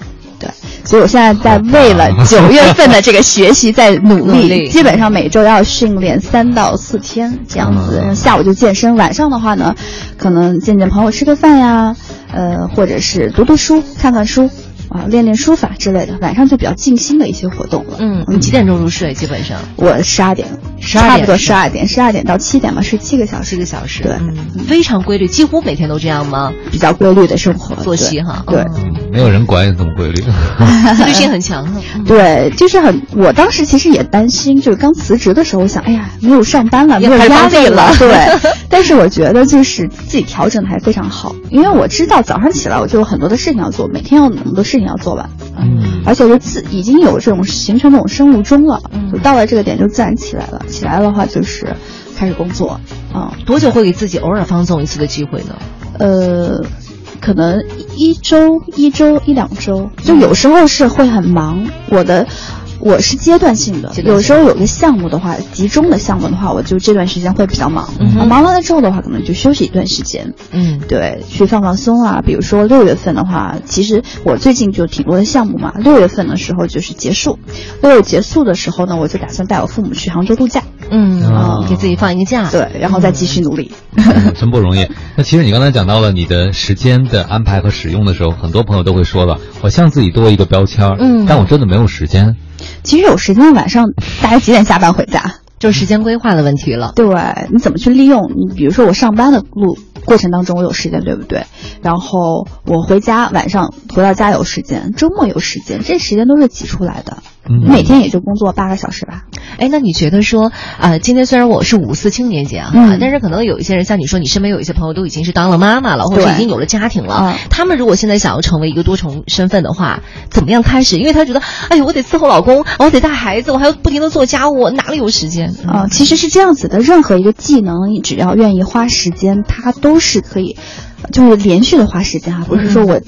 对，所以我现在在为了 <laughs> 九月份的这个学习在 <laughs> 努力，基本上每周要训练三到四天这样子，下午就健身，晚上的话呢，可能见见朋友吃个饭呀，呃，或者是读读书、看看书。啊，练练书法之类的，晚上就比较静心的一些活动了。嗯，你几点钟入睡？基本上我十二点，差不多十二点，十二点到七点吧，睡七个小时，七个小时。对，非常规律，几乎每天都这样吗？比较规律的生活作息哈。对，没有人管你这么规律，<laughs> <laughs> 自律性很强。对，就是很。我当时其实也担心，就是刚辞职的时候，我想，哎呀，没有上班了，没有压力了。对，<laughs> 但是我觉得就是自己调整的还非常好，因为我知道早上起来我就有很多的事情要做，每天有那么多事。事情要做完，嗯，而且就自已经有这种形成这种生物钟了，嗯，就到了这个点就自然起来了。起来的话就是开始工作，啊，多久会给自己偶尔放纵一次的机会呢？呃，可能一周、一周、一两周，就有时候是会很忙。我的。我是阶段性的，有时候有个项目的话，集中的项目的话，我就这段时间会比较忙。嗯、忙完了之后的话，可能就休息一段时间。嗯，对，去放放松啊。比如说六月份的话，其实我最近就挺多的项目嘛。六月份的时候就是结束，六月结束的时候呢，我就打算带我父母去杭州度假。嗯，啊，给自己放一个假。对，然后再继续努力。<laughs> 真不容易。那其实你刚才讲到了你的时间的安排和使用的时候，很多朋友都会说了，我向自己多一个标签，嗯，但我真的没有时间。其实有时间，晚上大概几点下班回家，就是时间规划的问题了。对，你怎么去利用？你比如说我上班的路过程当中我有时间，对不对？然后我回家晚上回到家有时间，周末有时间，这时间都是挤出来的。每天也就工作八个小时吧。哎，那你觉得说，呃，今天虽然我是五四青年节啊，但是可能有一些人像你说，你身边有一些朋友都已经是当了妈妈了，或者已经有了家庭了。他们如果现在想要成为一个多重身份的话，怎么样开始？因为他觉得，哎呦，我得伺候老公，我得带孩子，我还要不停的做家务，哪里有时间啊？其实是这样子的，任何一个技能，你只要愿意花时间，它都是可以。就是连续的花时间啊，不是说我，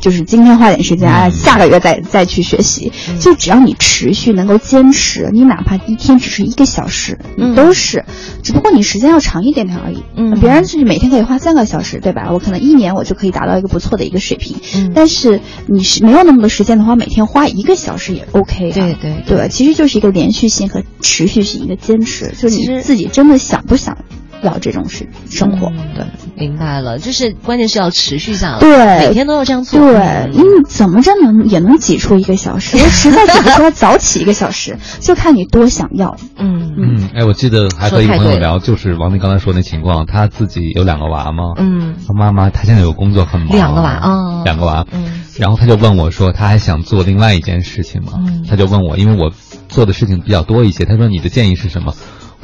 就是今天花点时间啊，下个月再再去学习。就只要你持续能够坚持，你哪怕一天只是一个小时，你都是，只不过你时间要长一点点而已。嗯，别人是每天可以花三个小时，对吧？我可能一年我就可以达到一个不错的一个水平。嗯，但是你是没有那么多时间的话，每天花一个小时也 OK。对对对，其实就是一个连续性和持续性，一个坚持。就你自己真的想不想？要这种是生活，对，明白了，就是关键是要持续下来，对，每天都要这样做，对，你怎么着能也能挤出一个小时？我实在挤不出来，早起一个小时，就看你多想要。嗯。嗯，哎，我记得还和一个朋友聊，就是王林刚才说那情况，他自己有两个娃嘛，嗯，他妈妈他现在有工作很忙，两个娃啊，两个娃，嗯，然后他就问我说，他还想做另外一件事情嘛，他就问我，因为我做的事情比较多一些，他说你的建议是什么？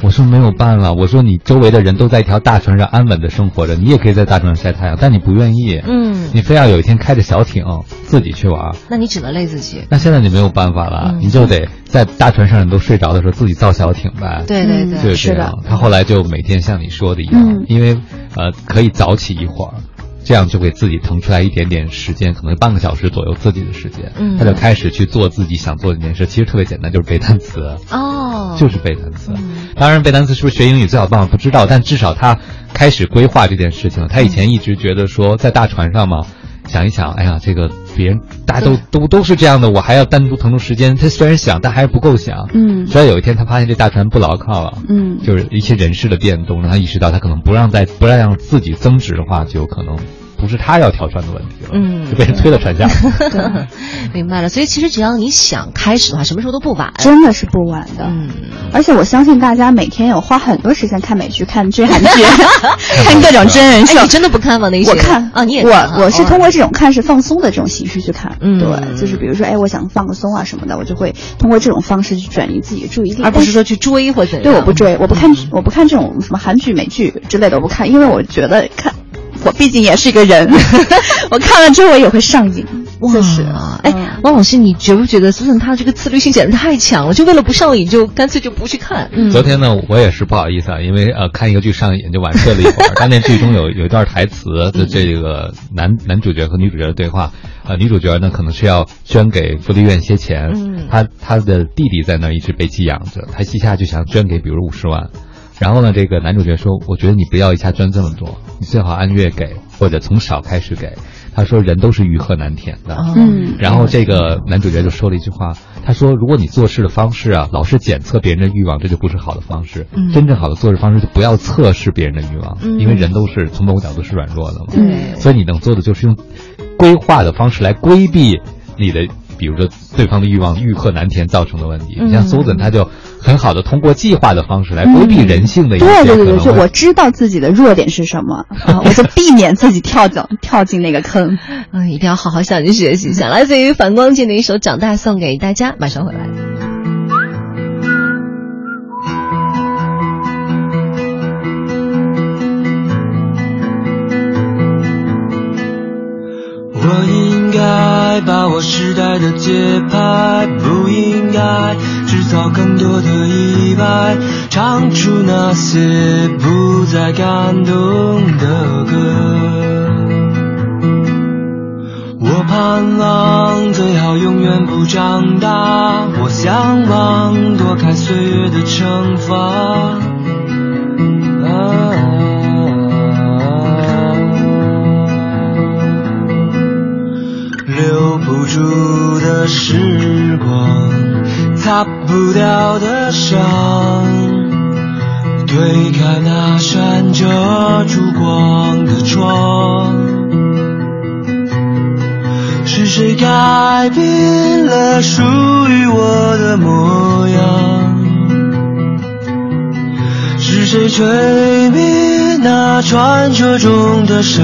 我说没有办法，我说你周围的人都在一条大船上安稳的生活着，你也可以在大船上晒太阳，但你不愿意，嗯，你非要有一天开着小艇自己去玩，那你只能累自己。那现在你没有办法了，你就得在大船上人都睡着的时候自己造小艇呗。对对对，是的。他后来就每天像你说的一样，因为呃可以早起一会儿。这样就给自己腾出来一点点时间，可能半个小时左右自己的时间，嗯，他就开始去做自己想做的一件事。其实特别简单，就是背单词哦，就是背单词。当然，背单词是不是学英语最好的办法不知道，但至少他开始规划这件事情了。他以前一直觉得说在大船上嘛，想一想，哎呀，这个别人大家都都都是这样的，我还要单独腾出时间。他虽然想，但还是不够想。嗯，直到有一天他发现这大船不牢靠了，嗯，就是一些人事的变动，让他意识到他可能不让再不让让自己增值的话，就有可能。不是他要跳船的问题了，嗯，就被人推了船下。<laughs> 明白了，所以其实只要你想开始的话，什么时候都不晚，真的是不晚的。嗯，而且我相信大家每天有花很多时间看美剧、看追韩剧、<laughs> 看各种真人秀。你真的不看吗？那些我看啊，你也我我是通过这种看是放松的这种形式去看。嗯，对，就是比如说，哎，我想放个松啊什么的，我就会通过这种方式去转移自己的注意力，而不是说去追或者。对，我不追，我不看，我不看这种什么韩剧、美剧之类的，我不看，因为我觉得看。我毕竟也是一个人，<laughs> 我看了之后我也会上瘾。哇，是啊，哎，王老师，你觉不觉得苏森他这个自律性简直太强了？就为了不上瘾，就干脆就不去看。昨天呢，我也是不好意思啊，因为呃看一个剧上瘾就晚睡了一会儿。但那剧中有有一段台词的这个男男主角和女主角的对话，呃，女主角呢可能是要捐给福利院些钱，嗯，他他的弟弟在那儿一直被寄养着，她一下就想捐给，比如五十万。然后呢，这个男主角说：“我觉得你不要一下赚这么多，你最好按月给，或者从少开始给。”他说：“人都是欲壑难填的。”嗯。然后这个男主角就说了一句话：“他说，如果你做事的方式啊，老是检测别人的欲望，这就不是好的方式。真正好的做事方式就不要测试别人的欲望，因为人都是从某个角度是软弱的嘛。对。所以你能做的就是用规划的方式来规避你的。”比如说，对方的欲望欲壑难填造成的问题，你像苏子，他就很好的通过计划的方式来规避人性的一些对对对，就我知道自己的弱点是什么，<laughs> 我就避免自己跳进跳进那个坑。嗯，一定要好好向你学习一下。来自于反光镜的一首《长大》送给大家，马上回来。我应该把握时代的节拍，不应该制造更多的意外，唱出那些不再感动的歌。我盼望最好永远不长大，我向往躲开岁月的惩罚。时光，擦不掉的伤，推开那扇遮住光的窗。是谁改变了属于我的模样？是谁吹灭？那传说中的神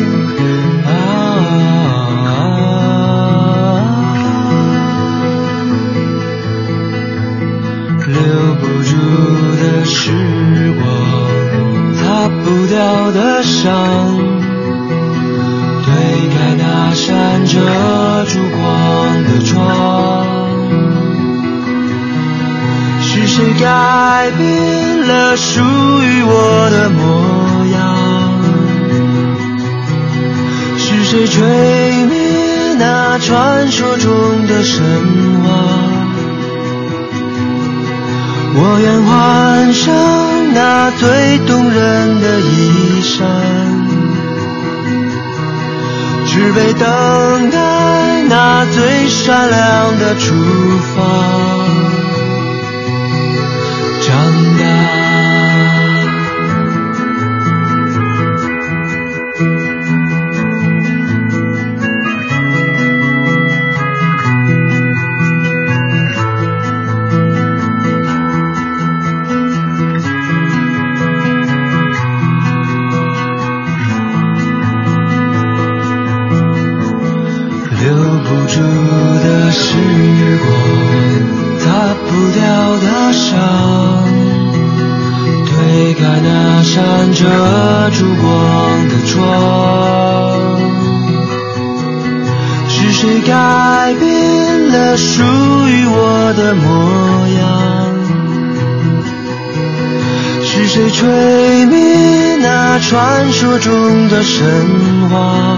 时光擦不掉的伤，推开那扇遮住光的窗。是谁改变了属于我的模样？是谁吹灭那传说中的神我愿换上那最动人的衣衫，只为等待那最闪亮的出发。时光擦不掉的伤，推开那扇遮住光的窗，是谁改变了属于我的模样？是谁吹灭那传说中的神话？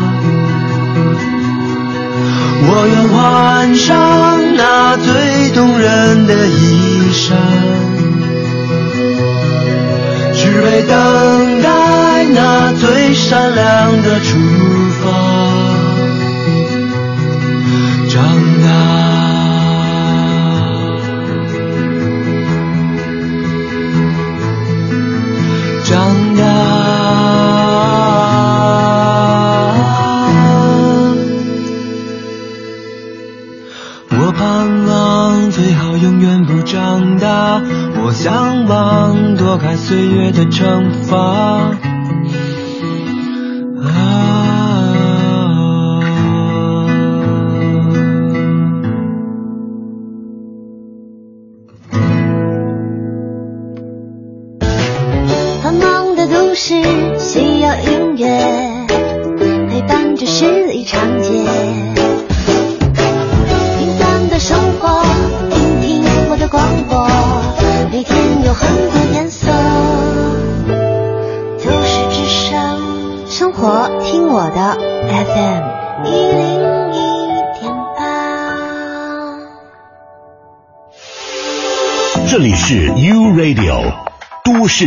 我愿换上那最动人的衣衫。只为等待那最闪亮的出发，长大，长大。向往躲开。岁月的惩罚。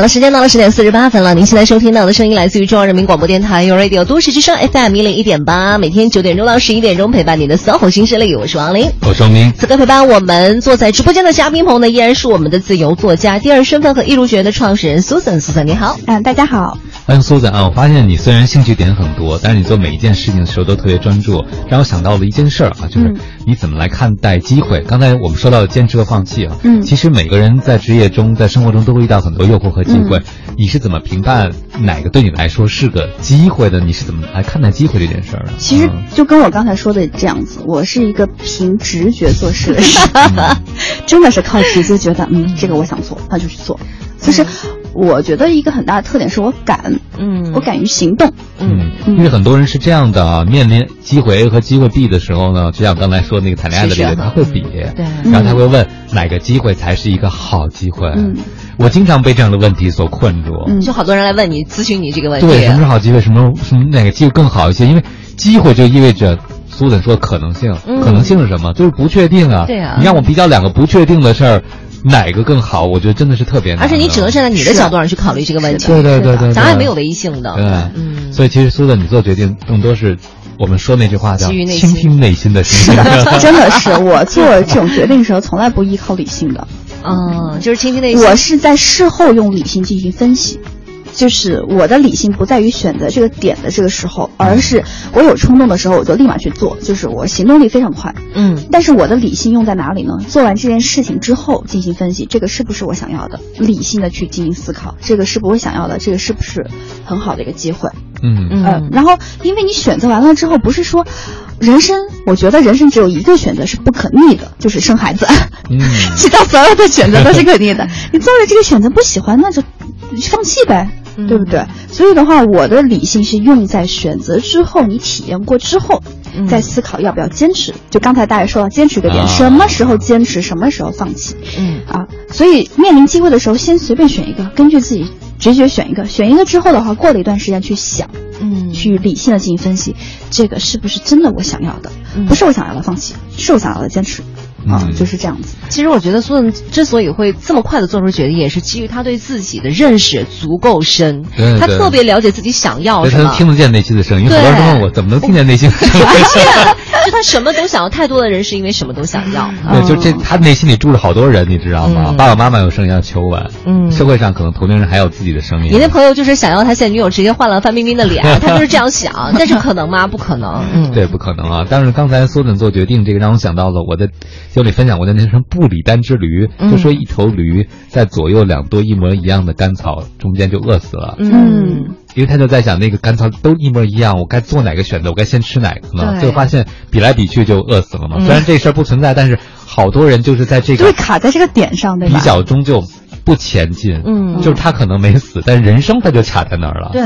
好了，时间到了十点四十八分了。您现在收听到的声音来自于中央人民广播电台 u Radio 都市之声 FM 一零一点八，每天九点钟到十一点钟陪伴您的 SOHO 新势力，我是王琳，我是王明。此刻陪伴我们坐在直播间的嘉宾朋友呢，依然是我们的自由作家、第二身份和艺术学的创始人 Susan，Susan 你好，嗯，大家好。欢迎苏 n 啊！我发现你虽然兴趣点很多，但是你做每一件事情的时候都特别专注，让我想到了一件事儿啊，就是你怎么来看待机会？刚才我们说到坚持和放弃啊，嗯，其实每个人在职业中、在生活中都会遇到很多诱惑和机会，你是怎么评判哪个对你来说是个机会的？你是怎么来看待机会这件事儿的？其实就跟我刚才说的这样子，我是一个凭直觉做事的人，<laughs> <laughs> 真的是靠直觉觉得，嗯，这个我想做，那就去做。就是我觉得一个很大的特点是我敢，嗯，我敢于行动，嗯，因为很多人是这样的啊，面临机会 A 和机会 B 的时候呢，就像刚才说那个谈恋爱的例子，他会比，对，然后他会问哪个机会才是一个好机会。嗯，我经常被这样的问题所困住，嗯，就好多人来问你咨询你这个问题，对，什么是好机会，什么什么哪个机会更好一些？因为机会就意味着苏总说可能性，可能性是什么？就是不确定啊，对啊，你让我比较两个不确定的事儿。哪个更好？我觉得真的是特别难。而且你只能站在你的角度上去考虑这个问题。对对对对，咱也没有唯一性的。对，嗯。所以其实苏的，你做决定更多是我们说那句话叫倾听内心的声音。<laughs> 真的是，我做这种决定的时候从来不依靠理性的。嗯，就是倾听内心。我是在事后用理性进行分析。就是我的理性不在于选择这个点的这个时候，而是我有冲动的时候我就立马去做，就是我行动力非常快。嗯，但是我的理性用在哪里呢？做完这件事情之后进行分析，这个是不是我想要的？理性的去进行思考，这个是不是我想要的？这个是不是很好的一个机会？嗯嗯。然后，因为你选择完了之后，不是说人生，我觉得人生只有一个选择是不可逆的，就是生孩子。嗯，<laughs> 其他所有的选择都是可逆的。你做了这个选择不喜欢，那就放弃呗。对不对？所以的话，我的理性是用在选择之后，你体验过之后，再思考要不要坚持。就刚才大家说到坚持个点，什么时候坚持，什么时候放弃？嗯啊，所以面临机会的时候，先随便选一个，根据自己直觉选一个。选一个之后的话，过了一段时间去想，嗯，去理性的进行分析，这个是不是真的我想要的？不是我想要的，放弃；是我想要的，坚持。啊，就是这样子。其实我觉得苏顿之所以会这么快的做出决定，也是基于他对自己的认识足够深。他特别了解自己想要什么。他听得见内心的声音。很多人问我怎么能听见内心的声音？<laughs> 就他什么都想要。太多的人是因为什么都想要。<laughs> 对，就这他内心里住着好多人，你知道吗？爸爸妈妈有声音要求稳。嗯。社会上可能同龄人还有自己的声音。你那朋友就是想要他现女友直接换了范冰冰的脸，<laughs> 他就是这样想。但是可能吗？不可能。嗯。对，不可能啊！但是刚才苏顿做决定，这个让我想到了我的分享过的那。成布里丹之驴，就说一头驴在左右两朵一模一样的干草中间就饿死了。嗯，因为他就在想，那个干草都一模一样，我该做哪个选择？我该先吃哪个呢？最后发现比来比去就饿死了嘛。虽然这事儿不存在，但是好多人就是在这个就会卡在这个点上，对吧？比较中就。不前进，嗯，就是他可能没死，但人生他就卡在那儿了。对，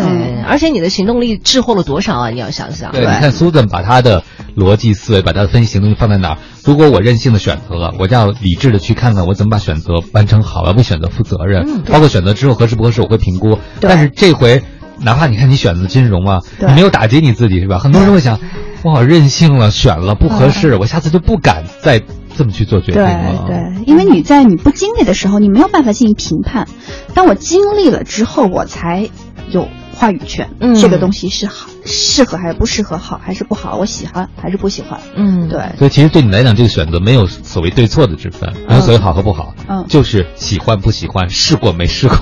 而且你的行动力滞后了多少啊？你要想想。对，你看苏顿把他的逻辑思维，把他的分析行动力放在哪儿？如果我任性的选择了，我就要理智的去看看我怎么把选择完成好，要为选择负责任，嗯包括选择之后合适不合适，我会评估。但是这回，哪怕你看你选择金融啊，你没有打击你自己是吧？很多人会想，我好任性了，选了不合适，我下次就不敢再。这么去做决定了，对对，因为你在你不经历的时候，你没有办法进行评判。当我经历了之后，我才有话语权。嗯，这个东西是好。适合还是不适合，好还是不好？我喜欢还是不喜欢？嗯，对。所以其实对你来讲，这个选择没有所谓对错的之分，没有所谓好和不好，嗯，就是喜欢不喜欢，试过没试过。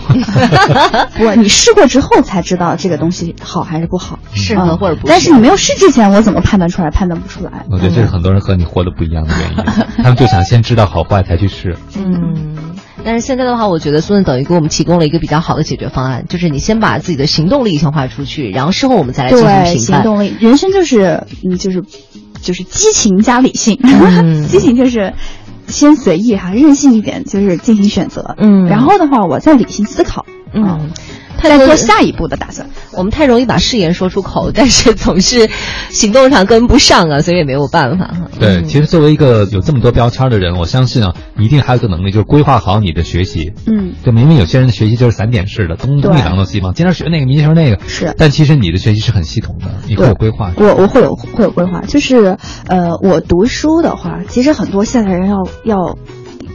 <laughs> 不，你试过之后才知道这个东西好还是不好，适合或者不。但是你没有试之前，我怎么判断出来？判断不出来。我觉得这是很多人和你活的不一样的原因，<laughs> 他们就想先知道好坏才去试。嗯。但是现在的话，我觉得苏顿等于给我们提供了一个比较好的解决方案，就是你先把自己的行动力强化出去，然后事后我们再来进行评判。行动力，人生就是嗯，就是就是激情加理性。<laughs> 激情就是先随意哈，任性一点，就是进行选择。嗯，然后的话，我再理性思考。嗯。再做下一步的打算。我们太容易把誓言说出口，但是总是行动上跟不上啊，所以也没有办法哈。对，其实作为一个有这么多标签的人，我相信啊，一定还有个能力，就是规划好你的学习。嗯，就明明有些人的学习就是散点式的，东东一榔头西一棒，今天学那个，明天学那个。是。但其实你的学习是很系统的，你会有规划。我我会有会有规划，就是呃，我读书的话，其实很多现代人要要。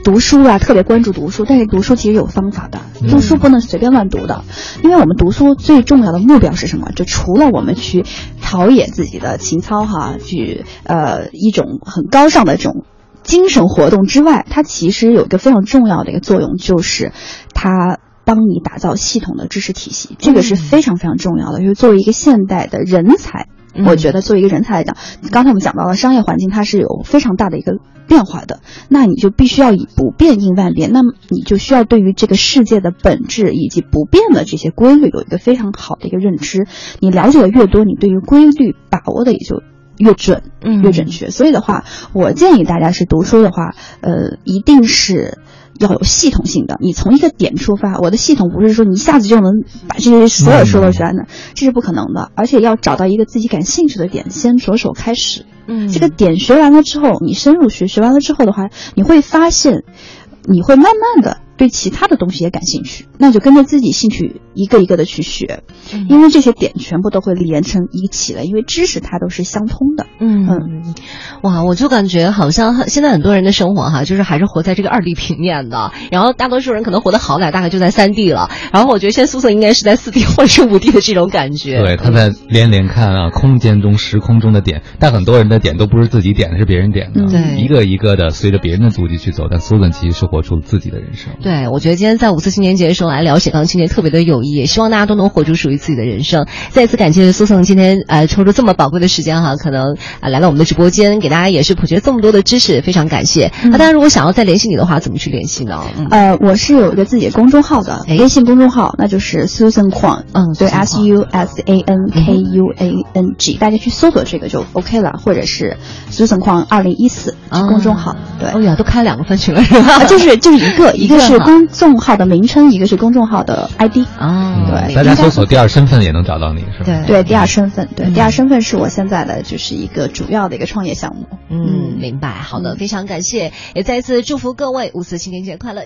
读书啊，特别关注读书，但是读书其实有方法的，读书不能随便乱读的，因为我们读书最重要的目标是什么？就除了我们去陶冶自己的情操哈，去呃一种很高尚的这种精神活动之外，它其实有一个非常重要的一个作用，就是它帮你打造系统的知识体系，这个是非常非常重要的。就是作为一个现代的人才。我觉得作为一个人才来讲，刚才我们讲到了商业环境，它是有非常大的一个变化的。那你就必须要以不变应万变，那么你就需要对于这个世界的本质以及不变的这些规律有一个非常好的一个认知。你了解的越多，你对于规律把握的也就越准，越准确。所以的话，我建议大家是读书的话，呃，一定是。要有系统性的。你从一个点出发，我的系统不是说你一下子就能把这些所有书都学完的，这是不可能的。而且要找到一个自己感兴趣的点，先着手开始。嗯，这个点学完了之后，你深入学，学完了之后的话，你会发现，你会慢慢的。对其他的东西也感兴趣，那就跟着自己兴趣一个一个的去学，因为这些点全部都会连成一起的，因为知识它都是相通的。嗯嗯，哇，我就感觉好像现在很多人的生活哈，就是还是活在这个二 D 平面的，然后大多数人可能活得好歹大概就在三 D 了，然后我觉得现在苏瑟应该是在四 D 或者是五 D 的这种感觉。对，他在连连看啊，空间中、时空中的点，但很多人的点都不是自己点的，是别人点的，对，一个一个的随着别人的足迹去走，但苏瑟其实是活出自己的人生。对，我觉得今天在。五四青年节的时候来聊写钢青年特别的有意义，希望大家都能活出属于自己的人生。再次感谢苏颂今天呃抽出这么宝贵的时间哈，可能啊来到我们的直播间，给大家也是普及这么多的知识，非常感谢。那大家如果想要再联系你的话，怎么去联系呢？呃，我是有一个自己的公众号的，微信公众号那就是 Susan Kuang，嗯，对，S U S A N K U A N G，大家去搜索这个就 OK 了，或者是 Susan Kuang 二零一四公众号。对，哦呀，都开两个分群了是吧？就是就是一个，<laughs> 一个是公众号。的名称，一个是公众号的 ID 哦，对，大家搜索第二身份也能找到你，是吧？对对，第二身份，对，第二身份是我现在的就是一个主要的一个创业项目。嗯，明白。好的，非常感谢，也再次祝福各位五四青年节快乐。